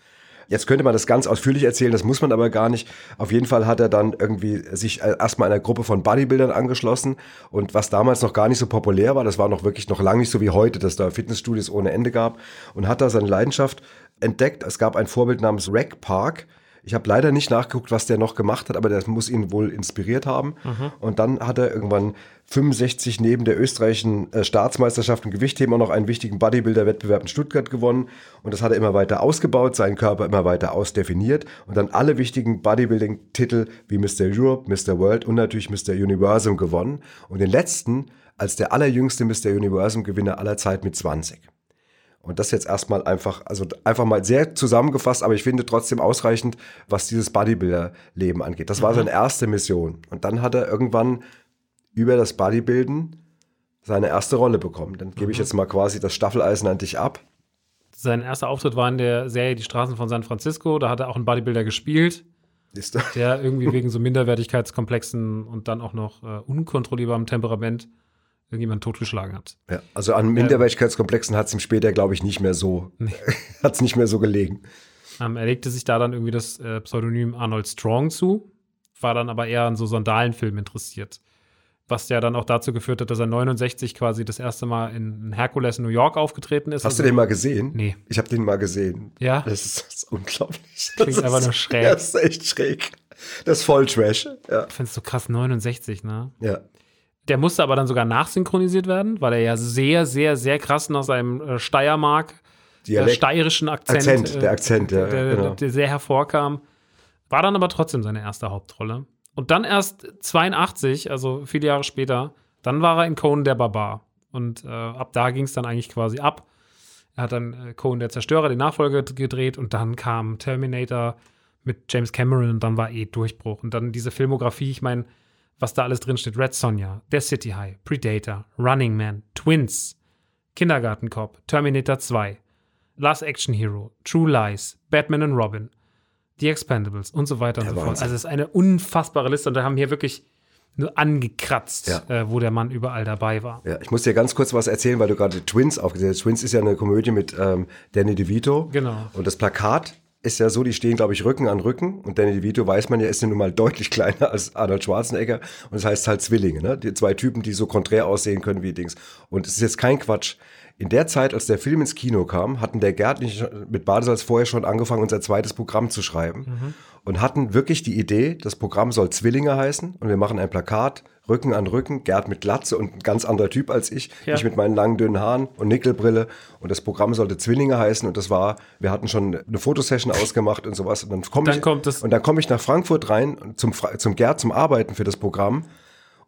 Jetzt könnte man das ganz ausführlich erzählen, das muss man aber gar nicht. Auf jeden Fall hat er dann irgendwie sich äh, erstmal einer Gruppe von Bodybuildern angeschlossen und was damals noch gar nicht so populär war, das war noch wirklich noch lange nicht so wie heute, dass da Fitnessstudios ohne Ende gab und hat da seine Leidenschaft entdeckt. Es gab ein Vorbild namens Rec Park. Ich habe leider nicht nachgeguckt, was der noch gemacht hat, aber das muss ihn wohl inspiriert haben. Und dann hat er irgendwann 65 neben der österreichischen äh, Staatsmeisterschaft im Gewichtheben auch noch einen wichtigen Bodybuilder-Wettbewerb in Stuttgart gewonnen. Und das hat er immer weiter ausgebaut, seinen Körper immer weiter ausdefiniert und dann alle wichtigen Bodybuilding-Titel wie Mr. Europe, Mr. World und natürlich Mr. Universum gewonnen. Und den letzten als der allerjüngste Mr. Universum-Gewinner aller Zeit mit 20. Und das jetzt erstmal einfach, also einfach mal sehr zusammengefasst, aber ich finde trotzdem ausreichend, was dieses Bodybuilder-Leben angeht. Das war seine erste Mission. Und dann hat er irgendwann über das Bodybuilden seine erste Rolle bekommen. Dann gebe ich jetzt mal quasi das Staffeleisen an dich ab. Sein erster Auftritt war in der Serie Die Straßen von San Francisco. Da hat er auch einen Bodybuilder gespielt, der irgendwie wegen so Minderwertigkeitskomplexen und dann auch noch äh, unkontrollierbarem Temperament irgendjemand totgeschlagen hat. Ja, also an Minderwertigkeitskomplexen hat es ihm später, glaube ich, nicht mehr so, hat es nicht mehr so gelegen. Ähm, er legte sich da dann irgendwie das äh, Pseudonym Arnold Strong zu, war dann aber eher an so Sandalenfilmen interessiert. Was ja dann auch dazu geführt hat, dass er 69 quasi das erste Mal in Hercules New York aufgetreten ist. Hast du Also- den mal gesehen? Nee. Ich habe den mal gesehen. Ja? Das ist, das ist unglaublich. Klingt das einfach nur schräg. Das ist echt schräg. Das ist voll Trash. Ja. Ich finde es so krass, 69, ne? ja. Der musste aber dann sogar nachsynchronisiert werden, weil er ja sehr, sehr, sehr krass nach seinem äh, Steiermark, äh, Dialekt. steirischen Akzent, Akzent, der Akzent, ja, der, genau. der sehr hervorkam. War dann aber trotzdem seine erste Hauptrolle. Und dann erst 82, also viele Jahre später, dann war er in Conan der Barbar. Und äh, ab da ging es dann eigentlich quasi ab. Er hat dann äh, Conan der Zerstörer, den Nachfolger gedreht und dann kam Terminator mit James Cameron und dann war eh Durchbruch. Und dann diese Filmografie, ich meine, was da alles drin steht: Red Sonja, Der City High, Predator, Running Man, Twins, Kindergarten Cop, Terminator 2, Last Action Hero, True Lies, Batman and Robin, The Expendables und so weiter und Ja, so fort. Also es ist eine unfassbare Liste und da haben hier wirklich nur angekratzt, Ja. äh, wo der Mann überall dabei war. Ja, ich muss dir ganz kurz was erzählen, weil du gerade Twins aufgesehen hast. Twins ist ja eine Komödie mit ähm, Danny DeVito. Genau. Und das Plakat ist ja so, die stehen, glaube ich, Rücken an Rücken. Und Danny DeVito, weiß man ja, ist ja nun mal deutlich kleiner als Arnold Schwarzenegger. Und das heißt halt Zwillinge, ne? Die zwei Typen, die so konträr aussehen können wie Dings. Und es ist jetzt kein Quatsch. In der Zeit, als der Film ins Kino kam, hatten der Gerd mit Badesalz vorher schon angefangen, unser zweites Programm zu schreiben. Und hatten wirklich die Idee, das Programm soll Zwillinge heißen. Und wir machen ein Plakat, Rücken an Rücken, Gerd mit Glatze und ein ganz anderer Typ als ich. Ja. Ich mit meinen langen, dünnen Haaren und Nickelbrille. Und das Programm sollte Zwillinge heißen. Und das war, wir hatten schon eine Fotosession ausgemacht und sowas. Und dann komme Dann ich, kommt das- und dann komme ich nach Frankfurt rein zum, zum Gerd zum Arbeiten für das Programm.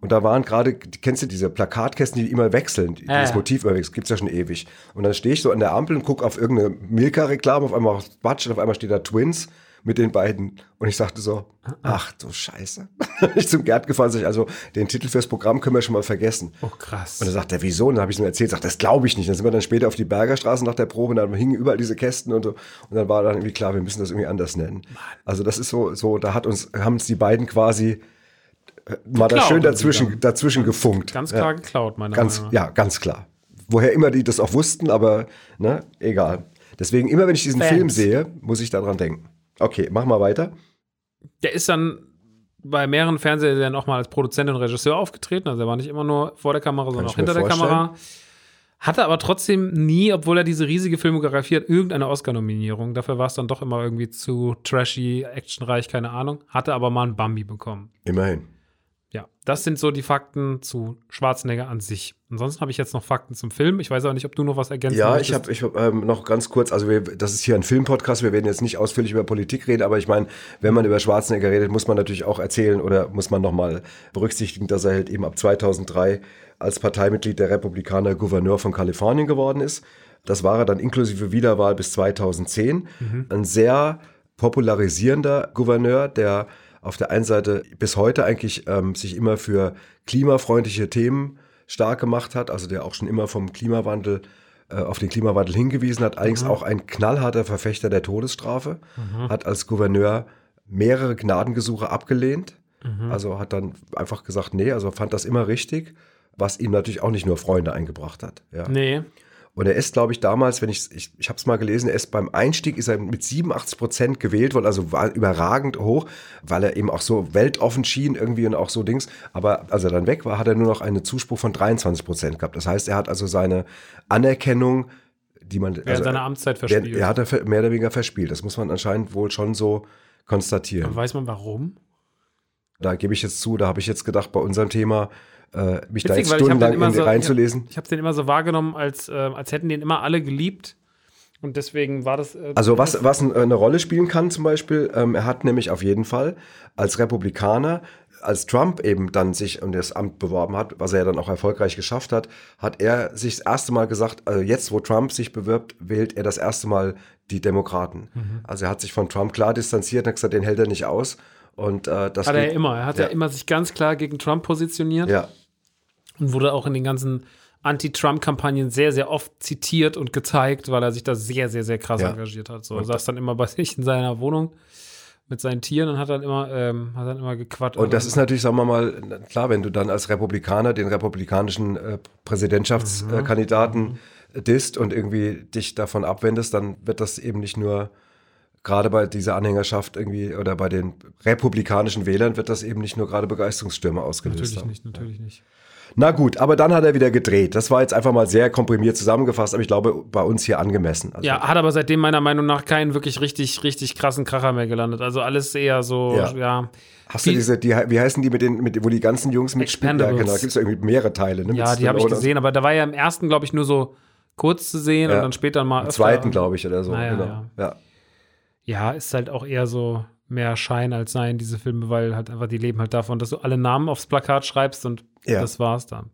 Und da waren gerade, kennst du diese Plakatkästen, die immer wechseln, die, Ja, das. Motiv immer wechselt, gibt's ja schon ewig. Und dann stehe ich so an der Ampel und gucke auf irgendeine Milka-Reklame, auf einmal auf Batsch und auf einmal steht da Twins mit den beiden. Und ich sagte so, ach du Scheiße. Ich zum Gerd gefahren, sag ich, also den Titel fürs Programm können wir schon mal vergessen. Oh, krass. Und dann sagt er, wieso? Und dann habe ich ihm erzählt, sagt, das glaube ich nicht. Dann sind wir dann später auf die Bergerstraße nach der Probe und dann hingen überall diese Kästen und so. Und dann war dann irgendwie klar, wir müssen das irgendwie anders nennen. Also das ist so, so, da hat uns, haben uns die beiden quasi äh, mal da schön dazwischen, dazwischen gefunkt. Ganz Ja. klar geklaut, meiner Ganz, Meinung nach. ja, ganz klar. Woher immer die das auch wussten, aber ne, egal. Deswegen, immer wenn ich diesen Fans. Film sehe, muss ich daran denken. Okay, mach mal weiter. Der ist dann bei mehreren Fernsehserien auch mal als Produzent und Regisseur aufgetreten. Also er war nicht immer nur vor der Kamera, sondern auch hinter der vorstellen. Kamera. Hatte aber trotzdem nie, obwohl er diese riesige Filmografie hat, irgendeine Oscar-Nominierung. Dafür war es dann doch immer irgendwie zu trashy, actionreich, keine Ahnung. Hatte aber mal einen Bambi bekommen. Immerhin. Ja, das sind so die Fakten zu Schwarzenegger an sich. Ansonsten habe ich jetzt noch Fakten zum Film. Ich weiß auch nicht, ob du noch was ergänzen Ja, ich möchtest. habe ich hab, ähm, noch ganz kurz, also wir, das ist hier ein Filmpodcast, wir werden jetzt nicht ausführlich über Politik reden, aber ich meine, wenn man über Schwarzenegger redet, muss man natürlich auch erzählen oder muss man nochmal berücksichtigen, dass er halt eben ab 2003 als Parteimitglied der Republikaner Gouverneur von Kalifornien geworden ist. Das war er dann inklusive Wiederwahl bis 2010. Ein sehr popularisierender Gouverneur, der auf der einen Seite bis heute eigentlich ähm, sich immer für klimafreundliche Themen stark gemacht hat, also der auch schon immer vom Klimawandel äh, auf den Klimawandel hingewiesen hat, allerdings auch ein knallharter Verfechter der Todesstrafe, hat als Gouverneur mehrere Gnadengesuche abgelehnt, also hat dann einfach gesagt, nee, also fand das immer richtig, was ihm natürlich auch nicht nur Freunde eingebracht hat. Ja. Nee. Und er ist, glaube ich, damals, wenn ich, ich, ich habe es mal gelesen, er ist beim Einstieg ist er mit 87 Prozent gewählt worden, also war überragend hoch, weil er eben auch so weltoffen schien irgendwie und auch so Dings. Aber als er dann weg war, hat er nur noch einen Zuspruch von 23 Prozent gehabt. Das heißt, er hat also seine Anerkennung, die man Während also, seiner Amtszeit verspielt. er hat er mehr oder weniger verspielt. Das muss man anscheinend wohl schon so konstatieren. Weiß man warum? Da gebe ich jetzt zu, da habe ich jetzt gedacht, bei unserem Thema äh, mich da Witzig, jetzt hab den stundenlang in, so- reinzulesen. Ich habe den immer so wahrgenommen, als, äh, als hätten den immer alle geliebt. Und deswegen war das. Äh, Also was, was ein- eine Rolle spielen kann zum Beispiel, ähm, er hat nämlich auf jeden Fall als Republikaner, als Trump eben dann sich um das Amt beworben hat, was er ja dann auch erfolgreich geschafft hat, hat er sich das erste Mal gesagt, also jetzt, wo Trump sich bewirbt, wählt er das erste Mal die Demokraten. Mhm. Also er hat sich von Trump klar distanziert und hat gesagt, den hält er nicht aus. Und äh, das Hat er ja immer. Er hat ja. Ja. immer sich ganz klar gegen Trump positioniert Ja, und wurde auch in den ganzen Anti-Trump-Kampagnen sehr, sehr oft zitiert und gezeigt, weil er sich da sehr, sehr, sehr krass Ja. engagiert hat. So, er saß dann immer bei sich in seiner Wohnung mit seinen Tieren und hat dann immer, ähm, hat dann immer gequatscht. Und das ist natürlich, sagen wir mal, klar, wenn du dann als Republikaner den republikanischen äh, Präsidentschaftskandidaten äh, disst und irgendwie dich davon abwendest, dann wird das eben nicht nur gerade bei dieser Anhängerschaft irgendwie oder bei den republikanischen Wählern wird das eben nicht nur gerade Begeisterungsstürme ausgelöst natürlich haben. nicht, natürlich nicht. Na gut, aber dann hat er wieder gedreht. Das war jetzt einfach mal sehr komprimiert zusammengefasst, aber ich glaube, bei uns hier angemessen. Also, Ja, hat aber seitdem meiner Meinung nach keinen wirklich richtig, richtig krassen Kracher mehr gelandet. Also alles eher so, Ja. ja. Hast du Wie- diese, die, wie heißen die mit den, mit, wo die ganzen Jungs mitspielen? Ja, genau, gibt es irgendwie mehrere Teile. Ne? Ja, die habe ich gesehen, aber da war ja im ersten, glaube ich, nur so kurz zu sehen Ja. und dann später mal Im öfter. zweiten, glaube ich, oder so. Naja, genau. ja. Ja. Ja, ist halt auch eher so mehr Schein als Sein, diese Filme, weil halt einfach die leben halt davon, dass du alle Namen aufs Plakat schreibst und Ja. das war's dann.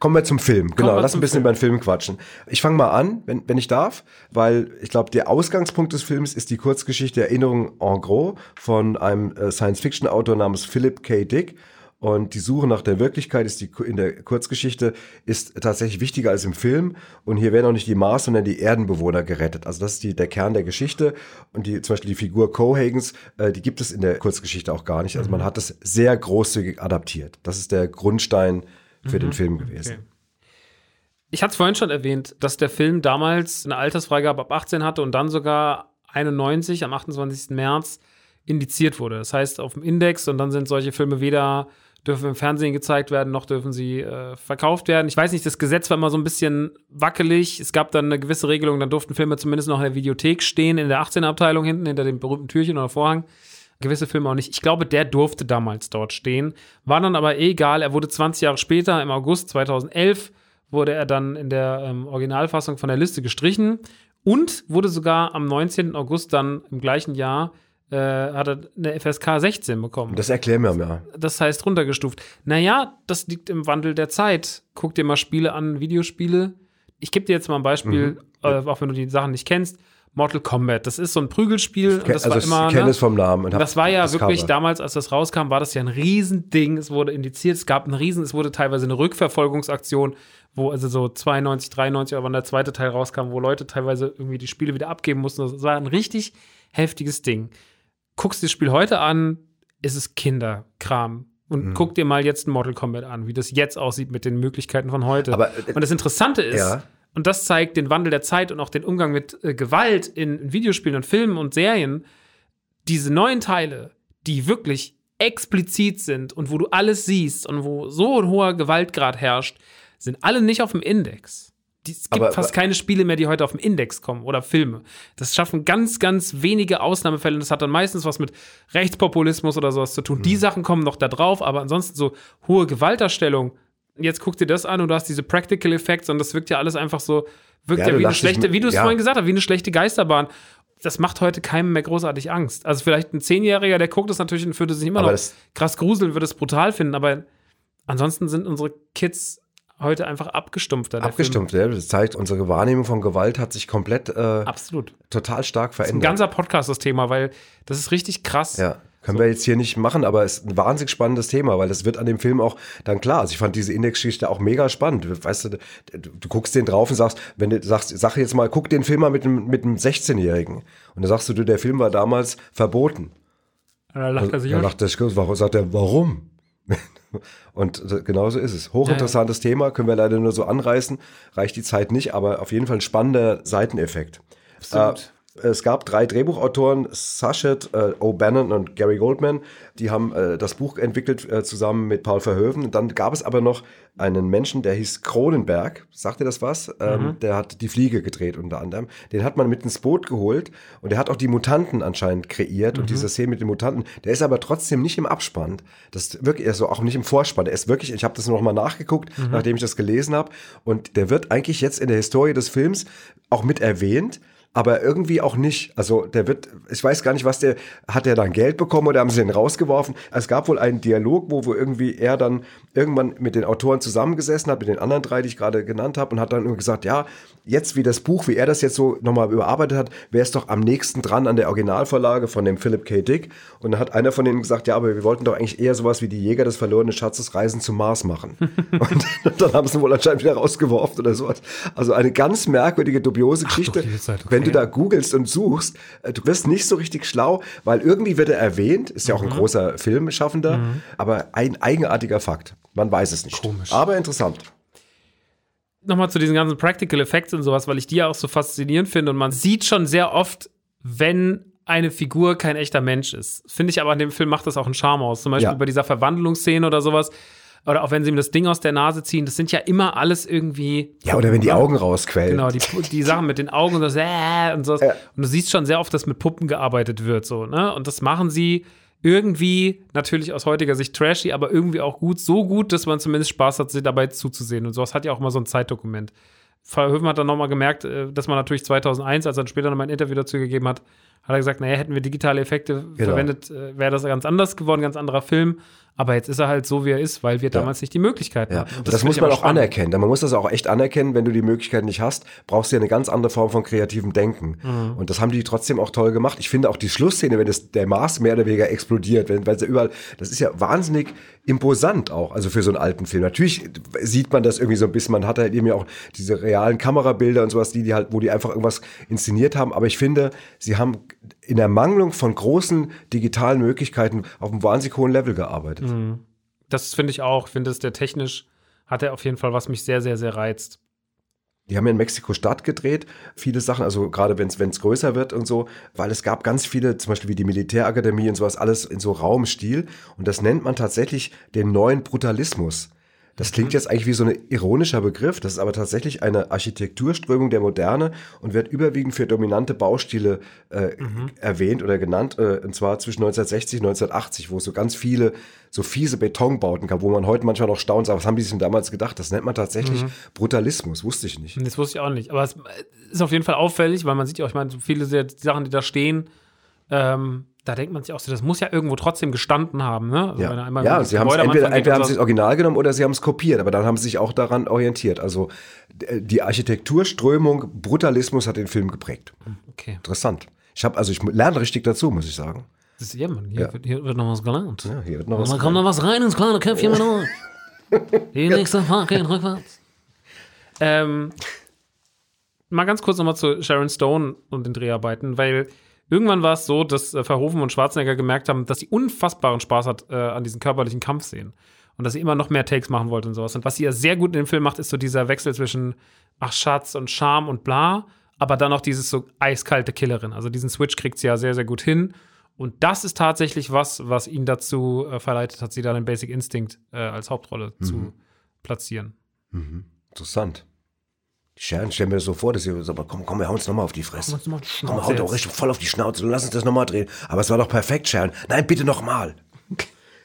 Kommen wir zum Film. Genau, lass ein bisschen Film. über den Film quatschen. Ich fange mal an, wenn, wenn ich darf, weil ich glaube, der Ausgangspunkt des Films ist die Kurzgeschichte Erinnerung en gros von einem äh, Science-Fiction-Autor namens Philip K. Dick. Und die Suche nach der Wirklichkeit ist die, in der Kurzgeschichte ist tatsächlich wichtiger als im Film. Und hier werden auch nicht die Mars, sondern die Erdenbewohner gerettet. Also das ist die, der Kern der Geschichte. Und die, zum Beispiel die Figur Cohagens, äh, die gibt es in der Kurzgeschichte auch gar nicht. Also man hat es sehr großzügig adaptiert. Das ist der Grundstein für den Film gewesen. Okay. Ich hatte es vorhin schon erwähnt, dass der Film damals eine Altersfreigabe ab 18 hatte und dann sogar 91 am 28. März indiziert wurde. Das heißt, auf dem Index und dann sind solche Filme weder dürfen im Fernsehen gezeigt werden, noch dürfen sie äh, verkauft werden. Ich weiß nicht, das Gesetz war immer so ein bisschen wackelig. Es gab dann eine gewisse Regelung, dann durften Filme zumindest noch in der Videothek stehen, in der 18er-Abteilung hinten, hinter dem berühmten Türchen oder Vorhang. Gewisse Filme auch nicht. Ich glaube, der durfte damals dort stehen. War dann aber eh egal. Er wurde 20 Jahre später, im August 2011, wurde er dann in der ähm, Originalfassung von der Liste gestrichen und wurde sogar am 19. August dann im gleichen Jahr äh, hat er eine FSK 16 bekommen. Das erklären wir mal. Das heißt runtergestuft. Naja, das liegt im Wandel der Zeit. Guck dir mal Spiele an, Videospiele. Ich gebe dir jetzt mal ein Beispiel, Mhm. äh, auch wenn du die Sachen nicht kennst. Mortal Kombat, das ist so ein Prügelspiel. und das also war ich immer, kenne ne? es vom Namen. Das war ja das wirklich Cover. damals, als das rauskam, war das ja ein Riesending. Es wurde indiziert, es gab einen Riesen, es wurde teilweise eine Rückverfolgungsaktion, wo also so 92, 93, aber wann der zweite Teil rauskam, wo Leute teilweise irgendwie die Spiele wieder abgeben mussten. Das war ein richtig heftiges Ding. Guckst dir das Spiel heute an, ist es Kinderkram. Und Mhm. guck dir mal jetzt ein Mortal Kombat an, wie das jetzt aussieht mit den Möglichkeiten von heute. Aber, äh, und das Interessante ist, ja. und das zeigt den Wandel der Zeit und auch den Umgang mit äh, Gewalt in, in Videospielen und Filmen und Serien, diese neuen Teile, die wirklich explizit sind und wo du alles siehst und wo so ein hoher Gewaltgrad herrscht, sind alle nicht auf dem Index. Die, es gibt Aber- fast keine Spiele mehr, die heute auf dem Index kommen oder Filme. Das schaffen ganz, ganz wenige Ausnahmefälle. Und das hat dann meistens was mit Rechtspopulismus oder sowas zu tun. Mhm. Die Sachen kommen noch da drauf, aber ansonsten so hohe Gewaltdarstellung. Jetzt guck dir das an und du hast diese Practical Effects und das wirkt ja alles einfach so, wirkt Ja, ja, wie eine schlechte, wie du es ja. vorhin gesagt hast, wie eine schlechte Geisterbahn. Das macht heute keinem mehr großartig Angst. Also vielleicht ein Zehnjähriger, der guckt das natürlich und würde sich immer Aber noch krass gruseln, würde es brutal finden, aber ansonsten sind unsere Kids heute einfach abgestumpfter. Abgestumpft, ja. Das zeigt, unsere Wahrnehmung von Gewalt hat sich komplett äh. Absolut. total stark Ein verändert. ganzer Podcast das Thema, weil das ist richtig krass. Ja, können wir jetzt hier nicht machen, aber es ist ein wahnsinnig spannendes Thema, weil das wird an dem Film auch dann klar. Also ich fand diese Indexgeschichte auch mega spannend. Weißt du, du, du guckst den drauf und sagst, wenn du sagst, sag jetzt mal, guck den Film mal mit einem, mit einem 16-Jährigen. Und dann sagst du, der Film war damals verboten. Und dann lacht er sich Dann lacht der, warum, sagt er, warum? Und äh, genauso ist es. Hochinteressantes Thema, können wir leider nur so anreißen, reicht die Zeit nicht, aber auf jeden Fall ein spannender Seiteneffekt. Absolut. Es gab drei Drehbuchautoren, Sachet, äh, O'Bannon und Gary Goldman, die haben äh, das Buch entwickelt äh, zusammen mit Paul Verhoeven. Und dann gab es aber noch einen Menschen, der hieß Cronenberg, sagt ihr das was? Ähm, der hat die Fliege gedreht unter anderem. Den hat man mit ins Boot geholt und der hat auch die Mutanten anscheinend kreiert und diese Szene mit den Mutanten, der ist aber trotzdem nicht im Abspann. Das wirklich, also auch nicht im Vorspann. Der ist wirklich, ich habe das noch mal nachgeguckt, nachdem ich das gelesen habe und der wird eigentlich jetzt in der Historie des Films auch mit erwähnt, aber irgendwie auch nicht. Also der wird, ich weiß gar nicht, was der, hat der dann Geld bekommen oder haben sie den rausgeworfen? Es gab wohl einen Dialog, wo, wo irgendwie er dann irgendwann mit den Autoren zusammengesessen hat, mit den anderen drei, die ich gerade genannt habe, und hat dann gesagt, ja, jetzt wie das Buch, wie er das jetzt so nochmal überarbeitet hat, wäre es doch am nächsten dran an der Originalvorlage von dem Philip K. Dick. Und dann hat einer von denen gesagt, ja, aber wir wollten doch eigentlich eher sowas wie die Jäger des verlorenen Schatzes Reisen zum Mars machen. und, und dann haben sie wohl anscheinend wieder rausgeworfen oder sowas. Also eine ganz merkwürdige, dubiose Geschichte. okay. Wenn du da googelst und suchst, äh, du wirst nicht so richtig schlau, weil irgendwie wird er erwähnt, ist ja auch ein großer Filmschaffender, aber ein eigenartiger Fakt. Man weiß es nicht. Komisch. Aber interessant. Nochmal zu diesen ganzen Practical Effects und sowas, weil ich die ja auch so faszinierend finde und man sieht schon sehr oft, wenn eine Figur kein echter Mensch ist. Finde ich aber in dem Film macht das auch einen Charme aus. Zum Beispiel Ja. bei dieser Verwandlungsszene oder sowas. Oder auch wenn sie ihm das Ding aus der Nase ziehen, das sind ja immer alles irgendwie. Ja, oder wenn die Augen rausquellen. Genau, die, die Sachen mit den Augen und so, äh, und so. Ja. Und du siehst schon sehr oft, dass mit Puppen gearbeitet wird, so, ne? Und das machen sie irgendwie, natürlich aus heutiger Sicht trashy, aber irgendwie auch gut, so gut, dass man zumindest Spaß hat, sie dabei zuzusehen. Und sowas hat ja auch immer so ein Zeitdokument. Verhoeven hat dann nochmal gemerkt, äh, dass man natürlich 2001, als er dann später nochmal ein Interview dazu gegeben hat, hat er gesagt, naja, hätten wir digitale Effekte Genau. verwendet, äh, wäre das ganz anders geworden, ganz anderer Film. Aber jetzt ist er halt so, wie er ist, weil wir damals nicht die Möglichkeiten Ja, hatten. und das, finde muss man auch spannend. anerkennen. Man muss das auch echt anerkennen, wenn du die Möglichkeit nicht hast, brauchst du ja eine ganz andere Form von kreativem Denken. Mhm. Und das haben die trotzdem auch toll gemacht. Ich finde auch die Schlussszene, wenn das, der Mars mehr oder weniger explodiert, wenn, weil sie überall, das ist ja wahnsinnig imposant auch, also für so einen alten Film. Natürlich sieht man das irgendwie so ein bisschen, man hat halt eben ja auch diese realen Kamerabilder und sowas, die, die halt, wo die einfach irgendwas inszeniert haben. Aber ich finde, sie haben in der Mangelung von großen digitalen Möglichkeiten auf einem wahnsinnig hohen Level gearbeitet. Mhm. Das finde ich auch. Ich finde, dass der technisch hat er auf jeden Fall, was mich sehr, sehr, sehr reizt. Die haben ja in Mexiko-Stadt gedreht, viele Sachen, also gerade wenn es größer wird und so, weil es gab ganz viele, zum Beispiel wie die Militärakademie und sowas, alles in so Raumstil. Und das nennt man tatsächlich den neuen Brutalismus. Das klingt jetzt eigentlich wie so ein ironischer Begriff, das ist aber tatsächlich eine Architekturströmung der Moderne und wird überwiegend für dominante Baustile äh, erwähnt oder genannt, äh, und zwar zwischen 1960 und 1980, wo es so ganz viele so fiese Betonbauten gab, wo man heute manchmal noch staunt, was haben die sich denn damals gedacht? Das nennt man tatsächlich Brutalismus, wusste ich nicht. Das wusste ich auch nicht. Aber es ist auf jeden Fall auffällig, weil man sieht ja auch, ich meine, so viele Sachen, die da stehen, ähm, da denkt man sich auch so, das muss ja irgendwo trotzdem gestanden haben, ne? Also Ja, ja sie haben es entweder, entweder haben sie das Original genommen oder sie haben es kopiert, aber dann haben sie sich auch daran orientiert. Also die Architekturströmung Brutalismus hat den Film geprägt. Okay. Interessant. Ich habe also ich lerne richtig dazu, muss ich sagen. Das ist, ja, Mann, hier, Ja. Wird, hier wird noch was gelernt. Ja, hier wird noch was. dann kommt noch was rein ins kleine Köpfchen mit euch. Die nächste Fahrt geht rückwärts. Ähm, mal ganz kurz nochmal zu Sharon Stone und den Dreharbeiten, weil irgendwann war es so, dass äh, Verhoeven und Schwarzenegger gemerkt haben, dass sie unfassbaren Spaß hat äh, an diesen körperlichen Kampfszenen. Und dass sie immer noch mehr Takes machen wollte und sowas. Und was sie ja sehr gut in dem Film macht, ist so dieser Wechsel zwischen ach Schatz und Charme und bla, aber dann auch dieses so eiskalte Killerin. Also diesen Switch kriegt sie ja sehr, sehr gut hin. Und das ist tatsächlich was, was ihn dazu äh, verleitet hat, sie dann in Basic Instinct äh, als Hauptrolle zu platzieren. Interessant. Die Sharon stellen mir das so vor, dass sie so, komm, komm, wir hauen uns nochmal auf die Fresse. noch mal die Komm, haut doch richtig voll auf die Schnauze und lass uns das nochmal drehen. Aber es war doch perfekt, Sharon. Nein, bitte nochmal.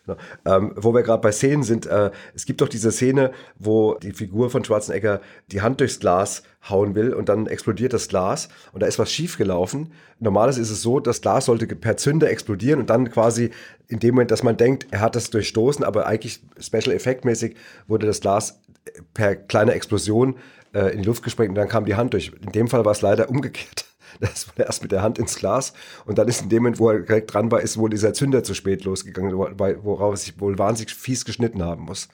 Genau. Ähm, wo wir gerade bei Szenen sind, äh, es gibt doch diese Szene, wo die Figur von Schwarzenegger die Hand durchs Glas hauen will und dann explodiert das Glas und da ist was schiefgelaufen. Normalerweise ist es so, das Glas sollte per Zünder explodieren und dann quasi in dem Moment, dass man denkt, er hat das durchstoßen, aber eigentlich Special Effect mäßig wurde das Glas per kleiner Explosion äh, in die Luft gesprengt und dann kam die Hand durch. In dem Fall war es leider umgekehrt. Das wurde erst mit der Hand ins Glas und dann ist in dem Moment, wo er direkt dran war, ist wohl dieser Zünder zu spät losgegangen, worauf er sich wohl wahnsinnig fies geschnitten haben muss.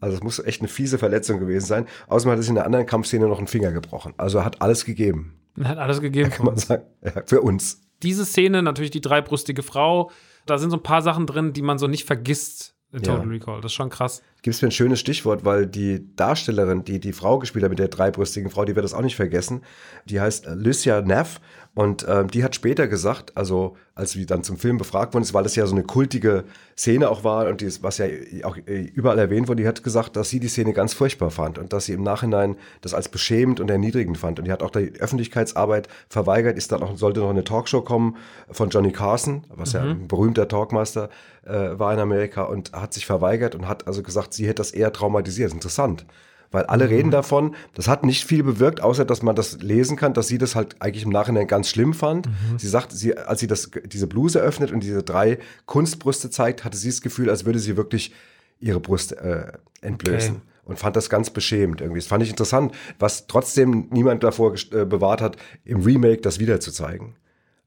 Also es muss echt eine fiese Verletzung gewesen sein. Außerdem hat er sich in der anderen Kampfszene noch einen Finger gebrochen. Also er hat alles gegeben, Er hat alles gegeben. kann man sagen. Ja, für uns. diese Szene, natürlich die dreibrüstige Frau, da sind so ein paar Sachen drin, die man so nicht vergisst in Ja. Total Recall. Das ist schon krass. Gibt es mir ein schönes Stichwort, weil die Darstellerin, die die Frau gespielt hat mit der dreibrüstigen Frau, die wird das auch nicht vergessen. Die heißt Lucia Neff und ähm, die hat später gesagt, also als sie dann zum Film befragt worden ist, weil es ja so eine kultige Szene auch war und die, was ja auch äh, überall erwähnt wurde, die hat gesagt, dass sie die Szene ganz furchtbar fand und dass sie im Nachhinein das als beschämend und erniedrigend fand. Und die hat auch die Öffentlichkeitsarbeit verweigert, ist dann auch, sollte noch eine Talkshow kommen von Johnny Carson, was ja ein berühmter Talkmaster äh, war in Amerika und hat sich verweigert und hat also gesagt, sie hätte das eher traumatisiert. Das ist interessant. Weil alle reden davon, das hat nicht viel bewirkt, außer dass man das lesen kann, dass sie das halt eigentlich im Nachhinein ganz schlimm fand. Sie sagt, sie, als sie das, diese Bluse öffnet und diese drei Kunstbrüste zeigt, hatte sie das Gefühl, als würde sie wirklich ihre Brust äh, entblößen. Okay. Und fand das ganz beschämend irgendwie. Das fand ich interessant, was trotzdem niemand davor äh, bewahrt hat, im Remake das wieder zu zeigen.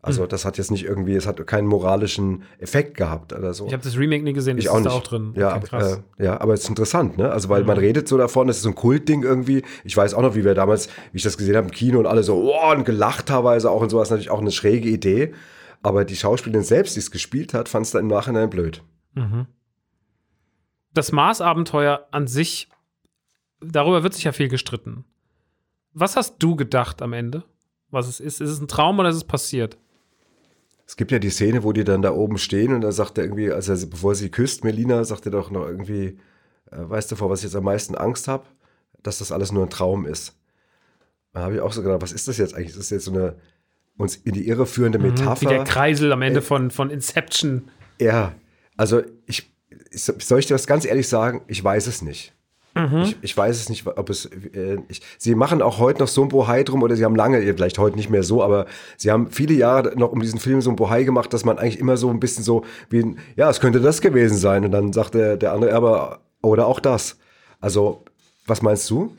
Also das hat jetzt nicht irgendwie, es hat keinen moralischen Effekt gehabt oder so. Ich habe das Remake nie gesehen, Ich auch ist nicht. da auch drin. Ja, Okay, krass. aber, äh, ja, aber es ist interessant, ne? Also, weil man redet so davon, das ist so ein Kultding irgendwie. Ich weiß auch noch, wie wir damals, wie ich das gesehen habe im Kino und alle so, oh, und gelacht teilweise auch und sowas, natürlich auch eine schräge Idee. Aber die Schauspielerin selbst, die es gespielt hat, fand es dann im Nachhinein blöd. das Mars-Abenteuer an sich, darüber wird sich ja viel gestritten. Was hast du gedacht am Ende? Was es ist? Ist es ein Traum oder ist es passiert? Es gibt ja die Szene, wo die dann da oben stehen und da sagt er irgendwie, also bevor sie küsst, Melina, sagt er doch noch irgendwie, äh, weißt du, vor was ich jetzt am meisten Angst habe? Dass das alles nur ein Traum ist. Da habe ich auch so gedacht, was ist das jetzt eigentlich? Ist das jetzt so eine uns in die Irre führende Wie Metapher? der Kreisel am Äh, Ende von, von Inception. Ja, also ich, ich soll ich dir das ganz ehrlich sagen, ich weiß es nicht. Ich, ich weiß es nicht, ob es. Äh, ich, sie machen auch heute noch so ein Bohai drum, oder sie haben lange, vielleicht heute nicht mehr so, aber sie haben viele Jahre noch um diesen Film so ein Bohai gemacht, dass man eigentlich immer so ein bisschen so wie, ein, ja, es könnte das gewesen sein. Und dann sagt der, der andere, aber, oder auch das. Also, was meinst du?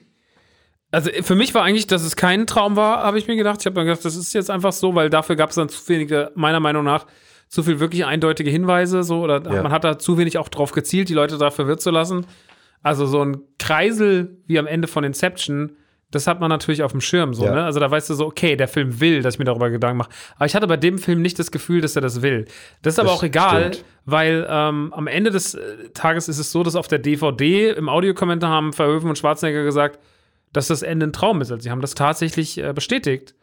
Also für mich war eigentlich, dass es kein Traum war, habe ich mir gedacht. Ich habe mir gedacht, das ist jetzt einfach so, weil dafür gab es dann zu wenige, meiner Meinung nach, zu viel wirklich eindeutige Hinweise, so, oder Ja. man hat da zu wenig auch drauf gezielt, die Leute da verwirrt zu lassen. Also so ein Kreisel wie am Ende von Inception, das hat man natürlich auf dem Schirm, so, Ja. ne? Also da weißt du so, okay, der Film will, dass ich mir darüber Gedanken mache. Aber ich hatte bei dem Film nicht das Gefühl, dass er das will. Das ist aber Das auch egal, stimmt. weil ähm, am Ende des äh, Tages ist es so, dass auf der DVD im Audiokommentar haben Verhoeven und Schwarzenegger gesagt, dass das Ende ein Traum ist. Also sie haben das tatsächlich äh, bestätigt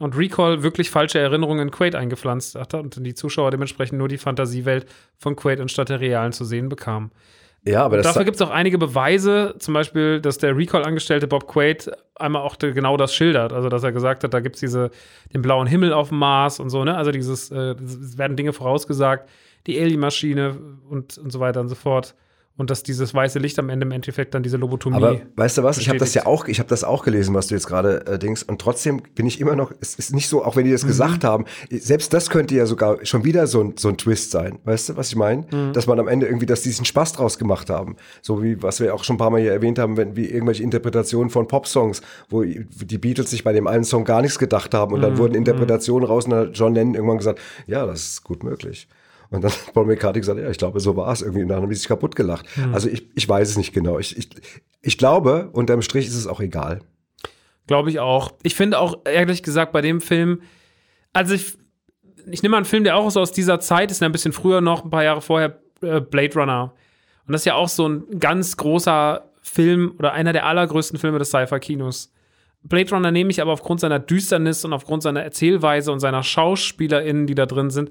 und Recall wirklich falsche Erinnerungen in Quaid eingepflanzt hat und die Zuschauer dementsprechend nur die Fantasiewelt von Quaid anstatt der realen zu sehen bekamen. Ja, aber Dafür gibt es auch einige Beweise, zum Beispiel, dass der Recall-Angestellte Bob Quaid einmal auch genau das schildert. Also, dass er gesagt hat, da gibt es diese, den blauen Himmel auf dem Mars und so, ne? Also, dieses, äh, es werden Dinge vorausgesagt, die Alien-Maschine und, und so weiter und so fort. Und dass dieses weiße Licht am Ende im Endeffekt dann diese Lobotomie. Aber weißt du was? Ich habe das bestätigt. ja auch, ich habe das auch gelesen, was du jetzt gerade äh, denkst. Und trotzdem bin ich immer noch, es ist nicht so, auch wenn die Mhm. das gesagt haben, selbst das könnte ja sogar schon wieder so ein, so ein Twist sein. Weißt du, was ich meine? Mhm. Dass man am Ende irgendwie, dass die diesen Spaß draus gemacht haben. So wie, was wir auch schon ein paar Mal hier erwähnt haben, wenn, wie irgendwelche Interpretationen von Popsongs, wo die Beatles sich bei dem einen Song gar nichts gedacht haben und Mhm. dann wurden Interpretationen raus und dann hat John Lennon irgendwann gesagt, ja, das ist gut möglich. Und dann hat Paul McCartney gesagt, ja, ich glaube, so war es irgendwie. Und dann haben die sich kaputt gelacht. Hm. Also ich, ich weiß es nicht genau. Ich, ich, ich glaube, unterm Strich ist es auch egal. Glaube ich auch. Ich finde auch, ehrlich gesagt, bei dem Film, also ich, ich nehme mal einen Film, der auch so aus dieser Zeit ist, ein bisschen früher noch, ein paar Jahre vorher, äh, Blade Runner. Und das ist ja auch so ein ganz großer Film oder einer der allergrößten Filme des Sci-Fi-Kinos. Blade Runner nehme ich aber aufgrund seiner Düsternis und aufgrund seiner Erzählweise und seiner SchauspielerInnen, die da drin sind,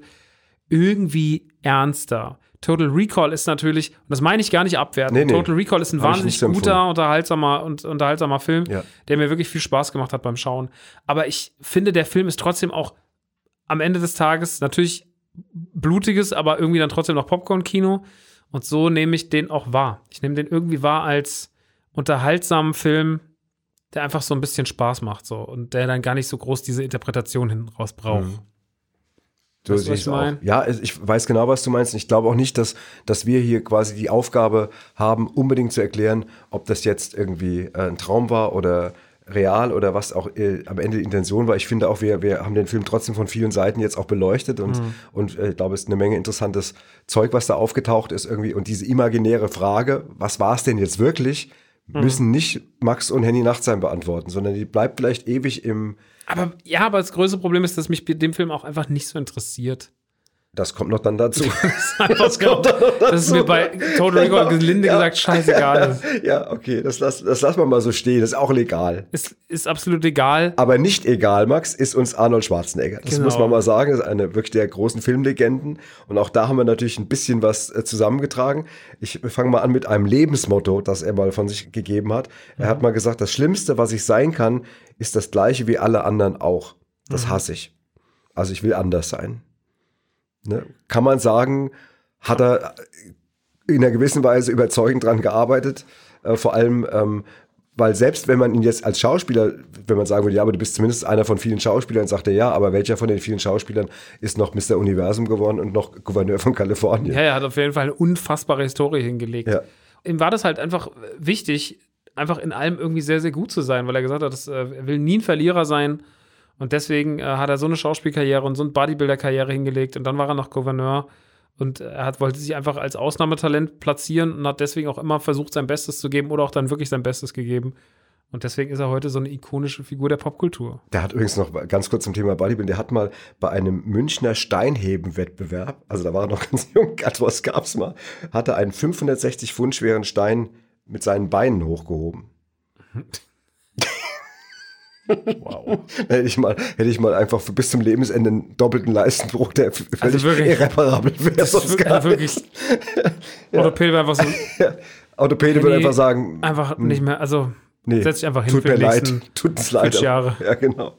irgendwie ernster. Total Recall ist natürlich, und das meine ich gar nicht abwerten, Nee, nee. Total Recall ist ein Hab wahnsinnig guter, unterhaltsamer und unterhaltsamer Film, Ja. der mir wirklich viel Spaß gemacht hat beim Schauen. Aber ich finde, der Film ist trotzdem auch am Ende des Tages natürlich blutiges, aber irgendwie dann trotzdem noch Popcorn-Kino. Und so nehme ich den auch wahr. Ich nehme den irgendwie wahr als unterhaltsamen Film, der einfach so ein bisschen Spaß macht so und der dann gar nicht so groß diese Interpretation hin raus braucht. Mhm. So Weißt du, was ich mein? auch. Ja, ich weiß genau, was du meinst. Ich glaube auch nicht, dass, dass wir hier quasi die Aufgabe haben, unbedingt zu erklären, ob das jetzt irgendwie äh, ein Traum war oder real oder was auch äh, am Ende die Intention war. Ich finde auch, wir, wir haben den Film trotzdem von vielen Seiten jetzt auch beleuchtet und, Mhm. und äh, ich glaube, es ist eine Menge interessantes Zeug, was da aufgetaucht ist irgendwie. Und diese imaginäre Frage, was war es denn jetzt wirklich, Mhm. müssen nicht Max und Henny Nachtsheim beantworten, sondern die bleibt vielleicht ewig im, Aber ja, aber das größte Problem ist, dass mich dem Film auch einfach nicht so interessiert. Das kommt noch dann dazu. Das, kommt doch noch das ist mir bei Total Recall gelinde Ja. gesagt scheißegal. Ja, okay, das lass, das lassen wir mal so stehen. Das ist auch legal. Es ist absolut egal. Aber nicht egal, Max, ist uns Arnold Schwarzenegger. Das Genau. muss man mal sagen. Das ist eine wirklich der großen Filmlegenden. Und auch da haben wir natürlich ein bisschen was äh, zusammengetragen. Ich fange mal an mit einem Lebensmotto, das er mal von sich gegeben hat. Er hat mal gesagt, das Schlimmste, was ich sein kann, ist das gleiche wie alle anderen auch. Das hasse ich. Also ich will anders sein. Ne? Kann man sagen, hat er in einer gewissen Weise überzeugend dran gearbeitet. Äh, vor allem, ähm, Weil selbst wenn man ihn jetzt als Schauspieler, wenn man sagen würde, ja, aber du bist zumindest einer von vielen Schauspielern, sagt er ja, aber welcher von den vielen Schauspielern ist noch Mr. Universum geworden und noch Gouverneur von Kalifornien? Ja, er hat auf jeden Fall eine unfassbare Historie hingelegt. Ja. Ihm war das halt einfach wichtig, einfach in allem irgendwie sehr, sehr gut zu sein, weil er gesagt hat, dass, äh, er will nie ein Verlierer sein. Und deswegen äh, hat er so eine Schauspielkarriere und so eine Bodybuilder-Karriere hingelegt. Und dann war er noch Gouverneur. Und er hat, wollte sich einfach als Ausnahmetalent platzieren und hat deswegen auch immer versucht, sein Bestes zu geben oder auch dann wirklich sein Bestes gegeben. Und deswegen ist er heute so eine ikonische Figur der Popkultur. Der hat übrigens noch ganz kurz zum Thema Bodybuilding, der hat mal bei einem Münchner Steinheben-Wettbewerb, also da war er noch ganz jung, Gott, was gab's mal, hat er einen 560 Pfund schweren Stein mit seinen Beinen hochgehoben. Wow. hätte ich mal, hätte ich mal einfach bis zum Lebensende einen doppelten Leistenbruch, der völlig Also wirklich- irreparabel wäre. Das sonst wirklich, gar also wirklich Orthopäde war einfach so, Orthopäde würde einfach sagen, einfach nicht mehr, also Hm. nee, setz dich einfach hin tut für mir leid, tut uns leid. 40 Jahre. Ja, genau.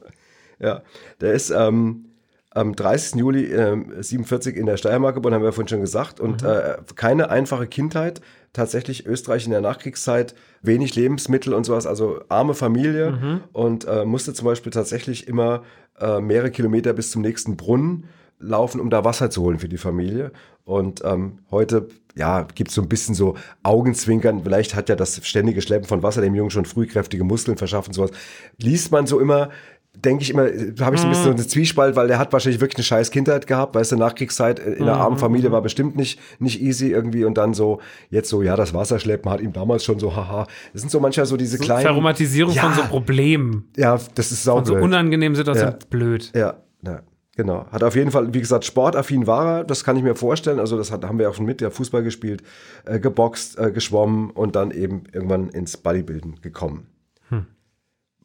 Ja, der ist ähm, am 30. Juli ähm, 47 in der Steiermark geboren, haben wir ja vorhin schon gesagt. Und Mhm. äh, keine einfache Kindheit. Tatsächlich Österreich in der Nachkriegszeit, wenig Lebensmittel und sowas, also arme Familie Mhm. und äh, musste zum Beispiel tatsächlich immer äh, mehrere Kilometer bis zum nächsten Brunnen laufen, um da Wasser zu holen für die Familie. Und ähm, heute, ja, gibt es so ein bisschen so Augenzwinkern. Vielleicht hat ja das ständige Schleppen von Wasser dem Jungen schon früh kräftige Muskeln verschafft und sowas. Liest man so immer, denke ich immer, habe ich so ein bisschen so eine Zwiespalt, weil der hat wahrscheinlich wirklich eine scheiß Kindheit gehabt, weißt du, Nachkriegszeit in einer armen Familie war bestimmt nicht, nicht easy irgendwie und dann so, jetzt so, ja, das Wasserschleppen hat ihm damals schon so, haha. Das sind so manchmal so diese kleinen. Verromatisierung ja, von so Problemen. Ja, das ist Von so unangenehmen Situationen. Ja. Blöd. Ja, ja, genau. Hat auf jeden Fall, wie gesagt, sportaffin war er, das kann ich mir vorstellen. Also, das hat, haben wir auch schon mit, ja, Fußball gespielt, äh, geboxt, äh, geschwommen und dann eben irgendwann ins Bodybuilden gekommen.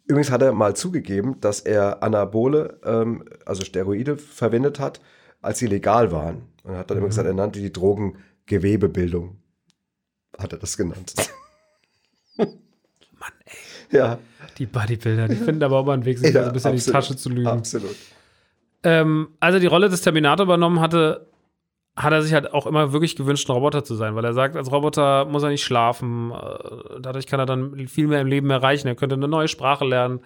Übrigens hat er mal zugegeben, dass er Anabole, ähm, also Steroide, verwendet hat, als sie legal waren. Und hat dann immer gesagt, er nannte die Drogen Gewebebildung. Hat er das genannt. Mann, ey. Ja, Die Bodybuilder, die finden aber auch mal einen Weg, sich ja so ein bisschen in die absolut, Tasche zu lügen. Absolut. Ähm, als er die Rolle des Terminator übernommen hatte, hat er sich halt auch immer wirklich gewünscht, ein Roboter zu sein, weil er sagt, als Roboter muss er nicht schlafen. äh, Dadurch kann er dann viel mehr im Leben erreichen. Er könnte eine neue Sprache lernen,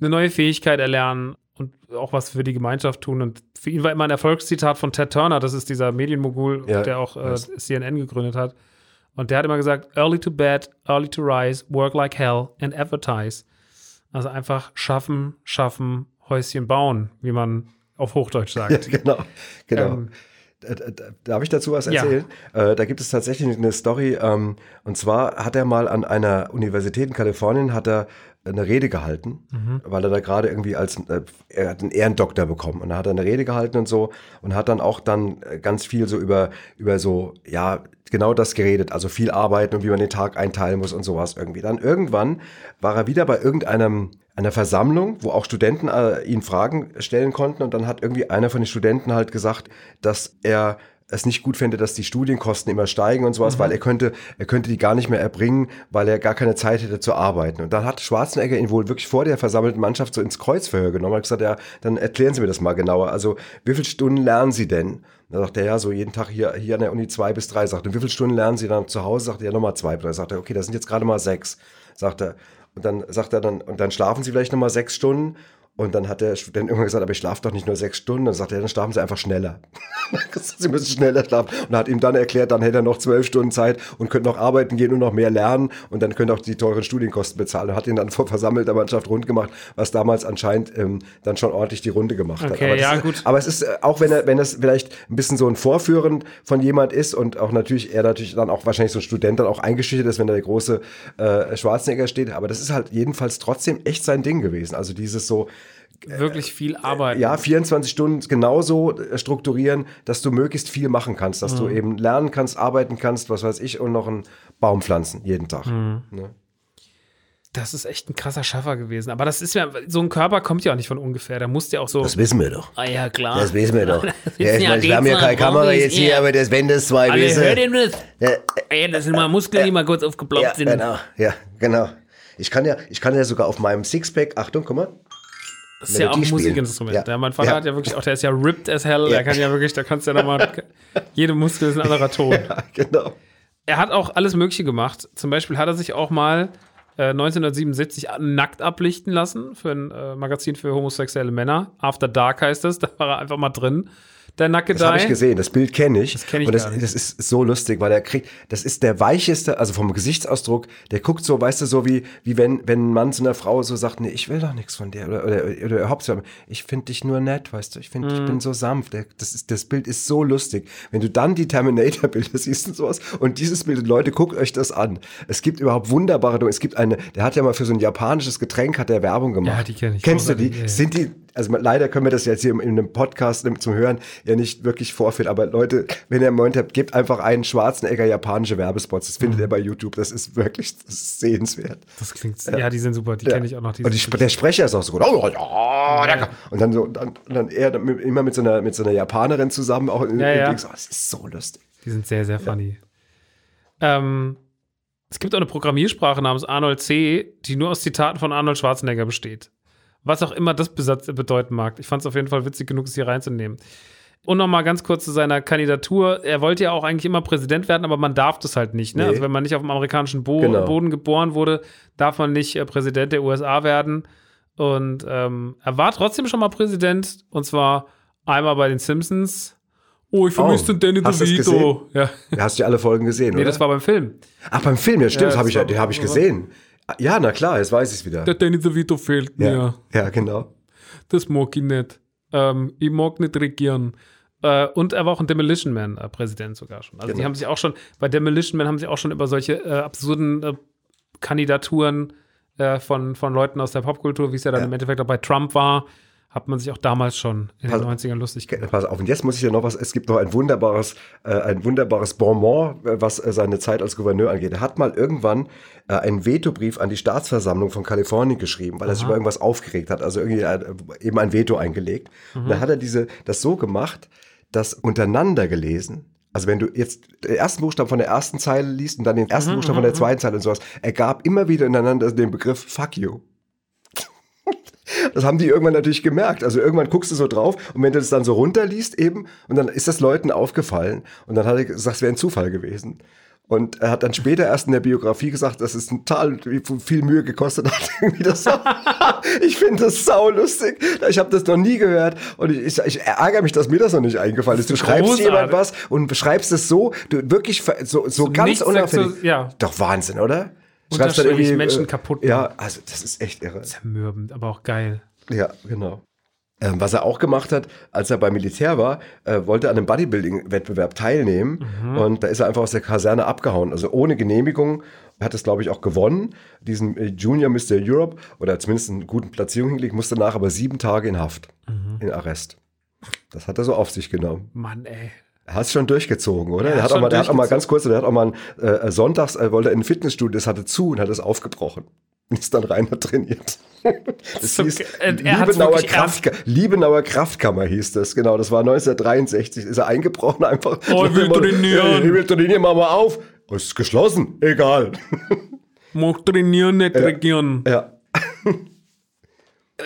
eine neue Fähigkeit erlernen und auch was für die Gemeinschaft tun. Und für ihn war immer ein Erfolgszitat von Ted Turner, das ist dieser Medienmogul, Ja, der auch äh. CNN gegründet hat. Und der hat immer gesagt, early to bed, early to rise, work like hell and advertise. Also einfach schaffen, schaffen, Häuschen bauen, wie man auf Hochdeutsch sagt. Ja, genau. genau. Ähm, Äh, äh, Darf ich dazu was Ja. erzählen? Äh, da gibt es tatsächlich eine Story. Ähm, und zwar hat er mal an einer Universität in Kalifornien hat er eine Rede gehalten, weil er da gerade irgendwie als äh, er hat einen Ehrendoktor bekommen und da hat er eine Rede gehalten und so und hat dann auch dann äh, ganz viel so über über so ja genau das geredet, also viel arbeiten und wie man den Tag einteilen muss und sowas irgendwie. Dann irgendwann war er wieder bei irgendeinem einer Versammlung, wo auch Studenten äh, ihn Fragen stellen konnten und dann hat irgendwie einer von den Studenten halt gesagt, dass er es nicht gut fände, dass die Studienkosten immer steigen und sowas, weil er könnte, er könnte die gar nicht mehr erbringen, weil er gar keine Zeit hätte zu arbeiten. Und dann hat Schwarzenegger ihn wohl wirklich vor der versammelten Mannschaft so ins Kreuzverhör genommen und hat gesagt, ja, dann erklären Sie mir das mal genauer. Also, wie viele Stunden lernen Sie denn? Da sagt er, ja, so jeden Tag hier, hier an der Uni zwei bis drei. Sagt er, wie viele Stunden lernen Sie dann zu Hause? Sagt er, ja, nochmal zwei. Da sagt er, okay, das sind jetzt gerade mal sechs. Sagt er. Und dann sagt er dann, und dann schlafen Sie vielleicht nochmal sechs Stunden. Und dann hat der Student irgendwann gesagt, aber ich schlafe doch nicht nur sechs Stunden. Dann sagt er, dann schlafen Sie einfach schneller. Sie müssen schneller schlafen. Und hat ihm dann erklärt, dann hätte er noch zwölf Stunden Zeit und könnte noch arbeiten gehen und noch mehr lernen. Und dann könnte auch die teuren Studienkosten bezahlen. Und hat ihn dann vor versammelter Mannschaft rund gemacht, was damals anscheinend ähm, dann schon ordentlich die Runde gemacht hat. Okay, aber das ja, ist, gut. Aber es ist, äh, auch wenn er, wenn es vielleicht ein bisschen so ein Vorführen von jemand ist und auch natürlich, er natürlich dann auch wahrscheinlich so ein Student dann auch eingeschüchtert ist, wenn da der große äh, Schwarzenegger steht. Aber das ist halt jedenfalls trotzdem echt sein Ding gewesen. Also dieses so, wirklich viel Arbeit. ja, 24 Stunden genauso äh, strukturieren, dass du möglichst viel machen kannst, dass du Mhm. eben lernen kannst, arbeiten kannst, was weiß ich, und noch einen Baum pflanzen jeden Tag. Mhm. Ne? Das ist echt ein krasser Schaffer gewesen. Aber das ist ja, so ein Körper kommt ja auch nicht von ungefähr. Der muss ja auch so. wissen wir doch. Ah ja, klar. Das wissen wir doch. Ja, ich meine, wir haben ja keine Kamera jetzt hier, aber das, wenn das zwei Alle, hört ihr das? Ja, Ey, das sind mal Muskeln, die mal kurz aufgeploppt ja, sind. genau, ja, genau. Ich kann ja, ich kann ja sogar auf meinem Sixpack, Achtung, guck mal. Das ist ja auch ein. Musikinstrument. Ja. Ja. mein Vater Ja. hat ja wirklich auch, der ist ja ripped as hell. Der kann ja wirklich, da kannst du ja nochmal, jede Muskel ist ein anderer Ton. Ja, genau. Er hat auch alles Mögliche gemacht. Zum Beispiel hat er sich auch mal äh, 1977 nackt ablichten lassen für ein äh, Magazin für homosexuelle Männer. After Dark heißt es. Da war er einfach mal drin. Der Nackedei. Das habe ich gesehen, das Bild kenne ich. Das kenn ich Und das, das ist so lustig, weil er kriegt, das ist der weicheste, also vom Gesichtsausdruck, der guckt so, weißt du, so wie, wie wenn, wenn ein Mann zu einer Frau so sagt, nee, ich will doch nichts von dir. Oder, oder, oder überhaupt ich finde dich nur nett, weißt du, ich finde, Mhm. ich bin so sanft. Der, das, ist, das Bild ist so lustig. Wenn du dann die Terminator-Bilder siehst und sowas und dieses Bild, Leute, guckt euch das an. Es gibt überhaupt wunderbare, es gibt eine, der hat ja mal für so ein japanisches Getränk, hat der Werbung gemacht. Ja, die kenn ich. Kennst du die? Ja, ja. Sind die, also leider können wir das jetzt hier in einem Podcast zum Hören ja nicht wirklich vorführen, aber Leute, wenn ihr einen Moment habt, gebt einfach einen Schwarzenegger japanische Werbespots. Das Mhm. findet ihr bei YouTube. Das ist wirklich, das ist sehenswert. Das klingt, ja, die sind super. Die kenne ich auch noch. Und die, der Sprecher ist auch so gut. Oh, ja, danke. Und dann so, dann, dann er immer mit so einer, mit so einer Japanerin zusammen auch in, Ja, in ja. Oh, das ist so lustig. Die sind sehr, sehr funny. Ähm, es gibt auch eine Programmiersprache namens Arnold C., die nur aus Zitaten von Arnold Schwarzenegger besteht. Was auch immer das besatz- bedeuten mag. Ich fand es auf jeden Fall witzig genug, es hier reinzunehmen. Und nochmal ganz kurz zu seiner Kandidatur. Er wollte ja auch eigentlich immer Präsident werden, aber man darf das halt nicht. Ne? Nee. Also wenn man nicht auf dem amerikanischen Bo Genau. Boden geboren wurde, darf man nicht äh, Präsident der USA werden. Und ähm, er war trotzdem schon mal Präsident. Und zwar einmal bei den Simpsons. Oh, ich vermisse Oh, den Danny du DeVito. Ja. Da hast du ja alle Folgen gesehen, Nee, oder? das war beim Film. Ach, beim Film, ja, stimmt, Ja, das hab das ich, habe ich gesehen. Ja, na klar, jetzt weiß ich es wieder. Der Danny DeVito fehlt mir. Ja, ja, genau. Das mag ich nicht. Ähm, ich mag nicht regieren. Äh, und er war auch ein Demolition Man äh, sogar schon. Also die Genau. haben sich auch schon, bei Demolition Man haben sie auch schon über solche äh, absurden äh, Kandidaturen äh, von, von Leuten aus der Popkultur, wie es ja dann Ja. im Endeffekt auch bei Trump war, hat man sich auch damals schon in den Pass- 90ern lustig gemacht. Pass auf, und jetzt muss ich ja noch was, es gibt noch ein wunderbares, äh, ein wunderbares Bonbon, äh, was äh, seine Zeit als Gouverneur angeht. Er hat mal irgendwann äh, einen Vetobrief an die Staatsversammlung von Kalifornien geschrieben, weil er sich über irgendwas aufgeregt hat, also irgendwie äh, eben ein Veto eingelegt. Und dann hat er diese, das so gemacht, dass untereinander gelesen, also wenn du jetzt den ersten Buchstaben von der ersten Zeile liest und dann den ersten Buchstaben von der zweiten Zeile und sowas, ergab immer wieder ineinander den Begriff Fuck you. Das haben die irgendwann natürlich gemerkt. Also irgendwann guckst du so drauf und wenn du das dann so runterliest eben und dann ist das Leuten aufgefallen und dann hat er gesagt, es wäre ein Zufall gewesen. Und er hat dann später erst in der Biografie gesagt, dass es total viel Mühe gekostet hat. Das ich finde das sau lustig. Ich habe das noch nie gehört und ich, ich, ich ärgere mich, dass mir das noch nicht eingefallen ist. Du schreibst Großartig. jemand was und beschreibst es so, du wirklich so, so ganz unauffällig. ja. Doch Wahnsinn, oder? Unterschwellig Menschen kaputt Ja, also das ist echt irre. Zermürbend, aber auch geil. Ja, genau. Ähm, was er auch gemacht hat, als er beim Militär war, äh, wollte er an einem Bodybuilding-Wettbewerb teilnehmen und da ist er einfach aus der Kaserne abgehauen. Also ohne Genehmigung hat es, glaube ich, auch gewonnen, diesen äh, Junior Mr. Europe oder zumindest eine gute Platzierung hingelegt, musste danach aber sieben Tage in Haft, in Arrest. Das hat er so auf sich genommen. Mann, ey. Er hat es schon durchgezogen, oder? Er Der hat, auch mal, der hat auch mal ganz kurz, der hat auch mal äh, sonntags, äh, wollte er in ein Fitnessstudio, das hatte zu und hat es aufgebrochen. Und ist dann rein und trainiert. Das So hieß äh, er Liebenauer, Kraft, Liebenauer Kraftkammer hieß das, genau. Das war 1963, ist er eingebrochen einfach. Oh, ich will trainieren. Ich will trainieren, mach mal auf. Oh, es ist geschlossen, egal. Mag trainieren, nicht regieren. Ja.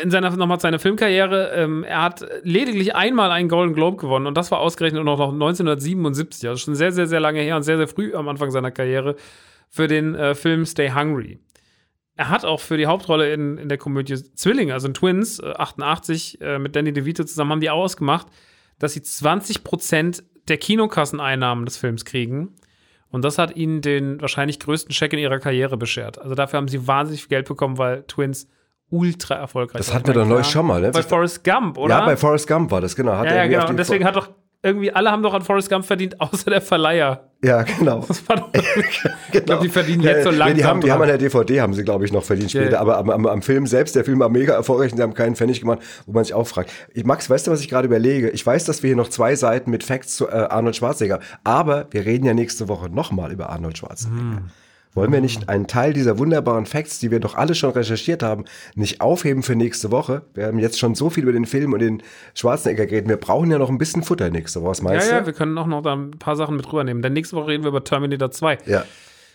In seiner nochmal seine Filmkarriere, ähm, er hat lediglich einmal einen Golden Globe gewonnen und das war ausgerechnet noch 1977, also schon sehr, sehr, sehr lange her und sehr, sehr früh am Anfang seiner Karriere für den äh, Film Stay Hungry. Er hat auch für die Hauptrolle in, in der Komödie Zwillinge, also in Twins, äh, 88, äh, mit Danny DeVito zusammen, haben die ausgemacht, dass sie 20% der Kinokasseneinnahmen des Films kriegen. Und das hat ihnen den wahrscheinlich größten Check in ihrer Karriere beschert. Also dafür haben sie wahnsinnig viel Geld bekommen, weil Twins ultra erfolgreich Das hatten wir doch neulich schon mal, ne? Bei Forrest Gump, oder? Ja, bei Forrest Gump war das, genau. Hat ja, ja, genau. Und deswegen hat doch irgendwie alle haben doch an Forrest Gump verdient, außer der Verleiher. Ja, genau. Das war doch, Ich glaube, die verdienen jetzt so Ja, langsam. Die haben, die haben an der DVD, haben sie, glaube ich, noch verdient später. ja. Aber am, am, am Film selbst, der Film war mega erfolgreich und die haben keinen Pfennig gemacht, wo man sich auch fragt. Ich, Max, weißt du, was ich gerade überlege? Ich weiß, dass wir hier noch zwei Seiten mit Facts zu äh, Arnold Schwarzenegger, aber wir reden ja nächste Woche nochmal über Arnold Schwarzenegger. Hm. Wollen wir nicht einen Teil dieser wunderbaren Facts, die wir doch alle schon recherchiert haben, nicht aufheben für nächste Woche? Wir haben jetzt schon so viel über den Film und den Schwarzenegger geredet. Wir brauchen ja noch ein bisschen Futter nächste Woche. Was Ja, meinst ja, du? wir können auch noch da ein paar Sachen mit rübernehmen. Denn nächste Woche reden wir über Terminator 2. Ja.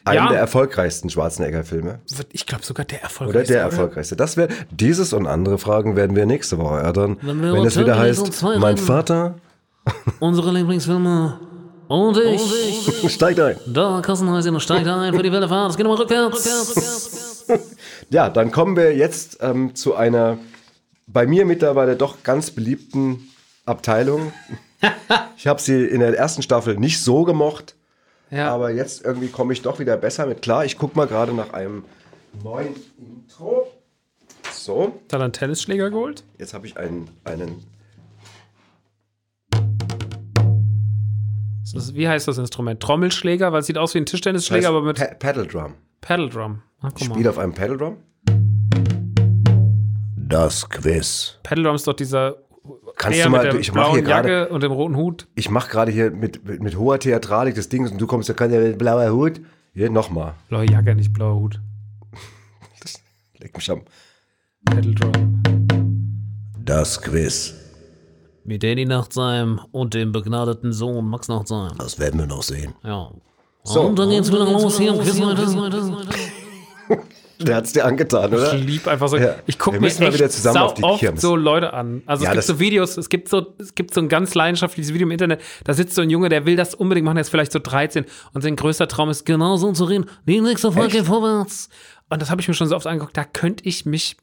Einen Ja. der erfolgreichsten Schwarzenegger-Filme. Ich glaube sogar der Oder erfolgreichste. der erfolgreichste. Das wäre dieses und andere Fragen werden wir nächste Woche erörtern, Wenn wenn es wieder heißt, 2 mein. Vater. Unsere Lieblingsfilme Und ich. Steigt ein. Da, Kassenhäuschen, steigt ein für die Wellefahrt. Es geht nochmal rückwärts. Ja, dann kommen wir jetzt ähm, zu einer bei mir mittlerweile doch ganz beliebten Abteilung. ich habe sie in der ersten Staffel nicht so gemocht, Ja. aber jetzt irgendwie komme ich doch wieder besser mit klar. Ich gucke mal gerade nach einem neuen Intro. So, Hat er einen Tennisschläger geholt? jetzt habe ich einen, einen Das wie heißt das Instrument? Trommelschläger, weil es sieht aus wie ein Tischtennisschläger, heißt aber mit Pa Paddle Drum. Paddle Drum. Guck Ich spiele auf einem Paddle Drum. Das Quiz. Paddle Drum ist doch dieser Kannst der du mal, mit der ich mache hier gerade, und dem roten Hut. ich mache gerade hier mit, mit, mit hoher Theatralik das Ding und du kommst, da kann der mit blauer Hut. Hier nochmal. Blaue Jacke, nicht blauer Hut. Leck mich am. Paddle Drum. Das Quiz. Mit Danny Nachtsheim und dem begnadeten Sohn Max Nachtsheim. Das werden wir noch sehen. Ja. So. Und dann geht's wieder los hier. Der hat es dir angetan, oder? Ich lieb einfach so. Ja. Ich gucke mir echt wieder zusammen auf die oft Kirmes. so Leute an. Also Ja, es gibt so Videos, es gibt so, es gibt so ein ganz leidenschaftliches Video im Internet. Da sitzt so ein Junge, der will das unbedingt machen, der ist vielleicht so 13 und sein größter Traum ist genau so zu reden. Die nächste Folge geht vorwärts. Und das habe ich mir schon so oft angeguckt. Da könnte ich mich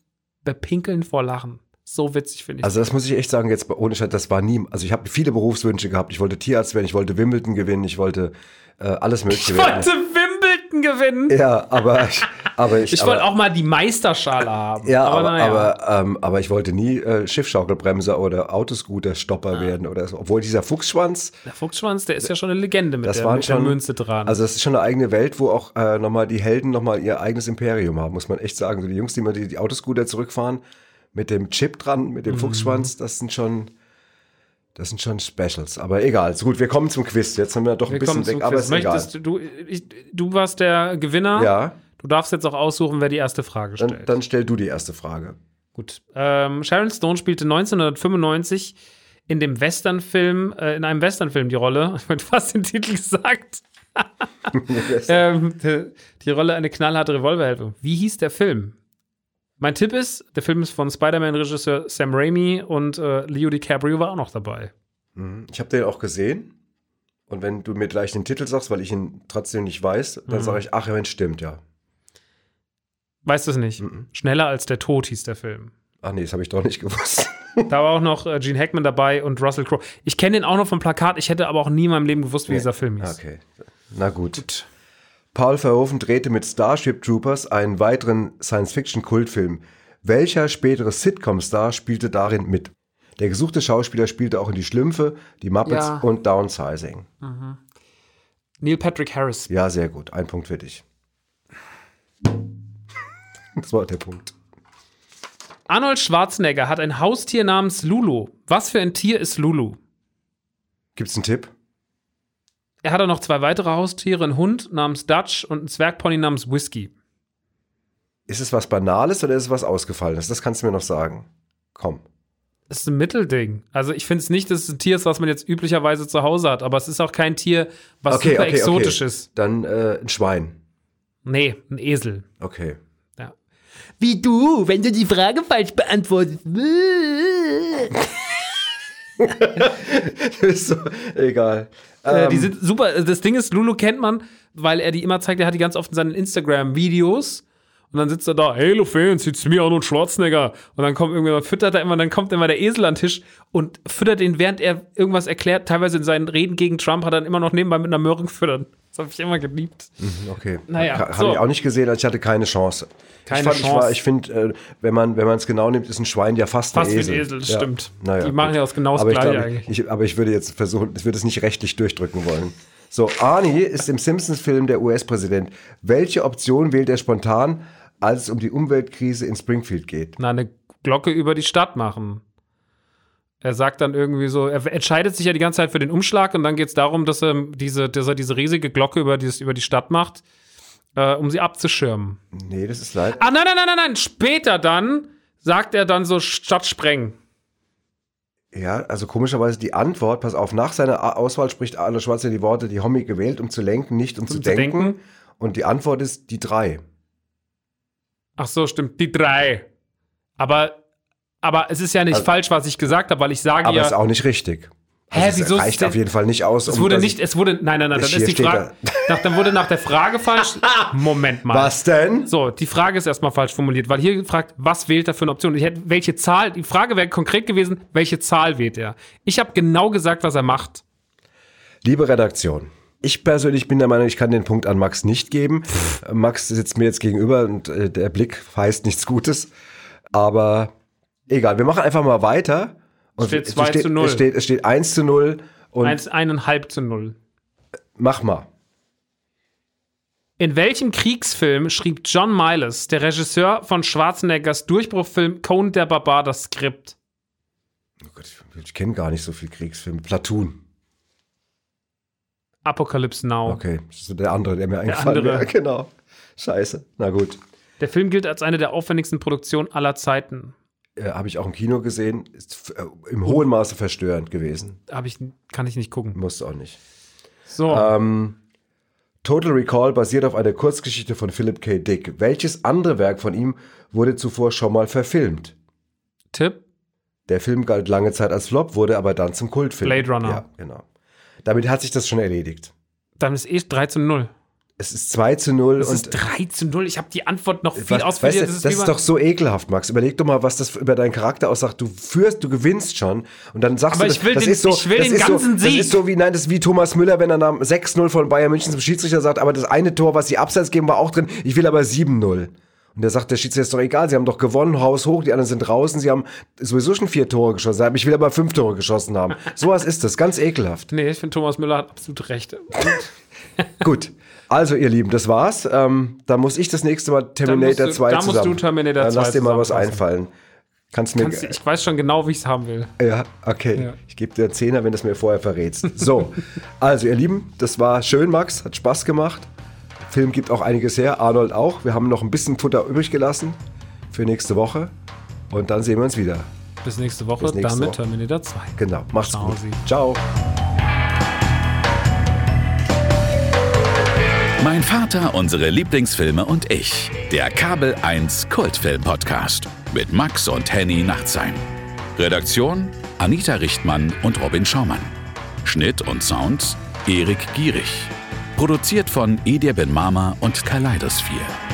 bepinkeln vor Lachen. So witzig finde ich. Also das muss ich echt sagen, jetzt ohne Scheiß, das war nie, also ich habe viele Berufswünsche gehabt. Ich wollte Tierarzt werden, ich wollte Wimbledon gewinnen, ich wollte äh, alles mögliche ich werden. wollte Wimbledon gewinnen. Ja, aber ich, aber ich, Ich aber, wollte auch mal die Meisterschale haben. ja, aber, naja. aber, ähm, aber ich wollte nie äh, Schiffschaukelbremser oder Autoscooter-Stopper werden oder so. Obwohl dieser Fuchsschwanz, der Fuchsschwanz, der ist ja schon eine Legende mit, das der, waren mit der schon, Münze dran. also das ist schon eine eigene Welt, wo auch äh, nochmal die Helden nochmal ihr eigenes Imperium haben, muss man echt sagen. So die Jungs, die mal die, die Autoscooter zurückfahren, mit dem Chip dran, mit dem Mhm. Fuchsschwanz, das sind schon, das sind schon Specials. Aber egal, so gut, wir kommen zum Quiz. Jetzt haben wir doch ein Wir bisschen weg, aber ist egal. Möchtest du, ich, du warst der Gewinner. Ja, Du darfst jetzt auch aussuchen, wer die erste Frage stellt. dann, dann stell du die erste Frage. Gut. Ähm, Sharon Stone spielte 1995 in dem Westernfilm, äh, in einem Westernfilm die Rolle. Ich hätte fast den Titel gesagt. ähm, die, die Rolle eine knallharte Revolverhelferin. Wie hieß der Film? Mein Tipp ist, der Film ist von Spider-Man-Regisseur Sam Raimi und äh, Leo DiCaprio war auch noch dabei. Mhm. Ich habe den auch gesehen. Und wenn du mir gleich den Titel sagst, weil ich ihn trotzdem nicht weiß, dann Mhm. sage ich, ach, wenn stimmt, ja. Weißt du es nicht? Mhm. Schneller als der Tod hieß der Film. Ach nee, das habe ich doch nicht gewusst. Da war auch noch äh, Gene Hackman dabei und Russell Crowe. Ich kenne den auch noch vom Plakat. Ich hätte aber auch nie in meinem Leben gewusst, wie dieser Film hieß. Okay, na gut. Paul Verhoeven drehte mit Starship Troopers einen weiteren Science-Fiction-Kultfilm. Welcher spätere Sitcom-Star spielte darin mit? Der gesuchte Schauspieler spielte auch in Die Schlümpfe, Die Muppets Ja. und Downsizing. Neil Patrick Harris. Ja, sehr gut. Ein Punkt für dich. Das war der Punkt. Arnold Schwarzenegger hat ein Haustier namens Lulu. Was für ein Tier ist Lulu? Gibt's einen Tipp? Er hat auch noch zwei weitere Haustiere, einen Hund namens Dutch und einen Zwergpony namens Whisky. Ist es was Banales oder ist es was Ausgefallenes? Das kannst du mir noch sagen. Komm. Das ist ein Mittelding. Also ich finde es nicht, dass es ein Tier ist, was man jetzt üblicherweise zu Hause hat, aber es ist auch kein Tier, was super exotisch ist. Dann äh, ein Schwein. Nee, ein Esel. Okay. Ja. Wie du, wenn du die Frage falsch beantwortest. ist so, egal. Äh, Ähm, die sind super. Das Ding ist, Lulu kennt man, weil er die immer zeigt. Er hat die ganz oft in seinen Instagram-Videos. Und dann sitzt er da, hey, Fans, it's me, Arnold Schwarzenegger. Und dann kommt irgendjemand, füttert er immer, dann kommt immer der Esel an den Tisch und füttert ihn, während er irgendwas erklärt. Teilweise in seinen Reden gegen Trump hat er dann immer noch nebenbei mit einer Möhre gefüttert. Das habe ich immer geliebt. Okay. Naja, Habe so. ich auch nicht gesehen, also ich hatte keine Chance. Keine ich fand, Chance. Ich, war- ich finde, äh, wenn man wenn man es genau nimmt, ist ein Schwein ja fast, Fast ein wie Esel. ein Esel, das ja. stimmt. Naja, Die machen ja das genau das aber ich Gleiche glaub, eigentlich. Ich, aber ich würde jetzt versuchen, ich würde es nicht rechtlich durchdrücken wollen. So, Arnie ist im Simpsons-Film der US-Präsident. Welche Option wählt er spontan, als es um die Umweltkrise in Springfield geht? Na, eine Glocke über die Stadt machen. Er sagt dann irgendwie so, er entscheidet sich ja die ganze Zeit für den Umschlag und dann geht es darum, dass er diese, dass er diese riesige Glocke über, dieses, über die Stadt macht, äh, um sie abzuschirmen. Nee, das ist leid. Ah, nein, nein, nein, nein, nein. Später dann sagt er dann so Stadt sprengen. Ja, also komischerweise die Antwort, pass auf, nach seiner Auswahl spricht Arnold Schwarzenegger die Worte, die Homie gewählt, um zu lenken, nicht um, zu, zu denken. denken. Und die Antwort ist die drei. Ach so, stimmt. Die drei. Aber, aber es ist ja nicht Also- falsch, was ich gesagt habe, weil ich sage Aber ja. ist auch nicht richtig. Hä, Also es wieso reicht auf jeden Fall nicht aus. Es um wurde nicht, ich- es wurde, nein, nein, nein, Das dann ist die Frage, nach, dann wurde nach der Frage falsch. Moment mal. Was denn? So, die Frage ist erstmal falsch formuliert, weil hier gefragt, was wählt er für eine Option? Ich hätte, welche Zahl, die Frage wäre konkret gewesen, welche Zahl wählt er? Ich habe genau gesagt, was er macht. Liebe Redaktion, ich persönlich bin der Meinung, ich kann den Punkt an Max nicht geben. Max sitzt mir jetzt gegenüber und äh, der Blick heißt nichts Gutes. Aber egal, wir machen einfach mal weiter. Und Steht es 2 zu 0. Es steht, es steht 1 zu 0 und Eins, eineinhalb zu null. mach mal. In welchem Kriegsfilm schrieb John Miles, der Regisseur von Schwarzeneggers Durchbruchfilm Conan der Barbar, das Skript? Oh Gott, ich, ich kenne gar nicht so viel Kriegsfilme. Platoon. Apocalypse Now. Okay, das ist der andere, der mir eingefallen andere. wäre. Genau. Scheiße. Na gut. Der Film gilt als eine der aufwendigsten Produktionen aller Zeiten. Äh, Habe ich auch im Kino gesehen. Ist äh, im hohen Maße verstörend gewesen. Hab ich, kann ich nicht gucken. Musste auch nicht. So, Ähm, Total Recall basiert auf einer Kurzgeschichte von Philip K. Dick. Welches andere Werk von ihm wurde zuvor schon mal verfilmt? Tipp. Der Film galt lange Zeit als Flop, wurde aber dann zum Kultfilm. Blade Runner. Ja, genau. Damit hat sich das schon erledigt. Dann ist eh 3 zu 0. Es ist 2 zu 0 Das und ist 3 zu 0. Ich habe die Antwort noch viel ausführlicher. weißt du, das, ist doch so ekelhaft, Max. Überleg doch mal, was das über deinen Charakter aussagt. Du führst, du gewinnst schon und dann sagst Aber du, ich will das den- ist so, ich will das den ist ganzen so, Das Sieg. ist so wie, nein, das ist wie Thomas Müller, wenn er nach 6-0 von Bayern München zum Schiedsrichter sagt, aber das eine Tor, was sie abseits geben, war auch drin. Ich will aber 7-0. Und der sagt, der Schiedsrichter ist doch egal, sie haben doch gewonnen, Haus hoch, die anderen sind draußen, sie haben sowieso schon vier Tore geschossen, ich will aber fünf Tore geschossen haben. Sowas ist das, ganz ekelhaft. Nee, ich finde, Thomas Müller hat absolut recht. Gut, also ihr Lieben, das war's. Ähm, dann muss ich das nächste Mal Terminator musst du- 2 da musst zusammen. du Terminator Dann lass 2 dir mal was einfallen. Kannst mir... Kannst ich weiß schon genau, wie ich es haben will. ja, okay. Ja. Ich gebe dir Zehner, wenn du es mir vorher verrätst. So, also ihr Lieben, das war schön, Max. Hat Spaß gemacht. Film gibt auch einiges her, Arnold auch. Wir haben noch ein bisschen Futter übrig gelassen für nächste Woche. Und dann sehen wir uns wieder. Bis nächste Woche, Bis nächste dann mit Woche. Terminator 2. Genau, macht's Ciao, gut. Sie. Ciao. Mein Vater, unsere Lieblingsfilme und ich. Der Kabel 1 Kultfilm Podcast mit Max und Henny Nachtsheim. Redaktion Anita Richtmann und Robin Schaumann. Schnitt und Sound Erik Gierig. Produziert von Edir Ben Mama und Kaleidosphere.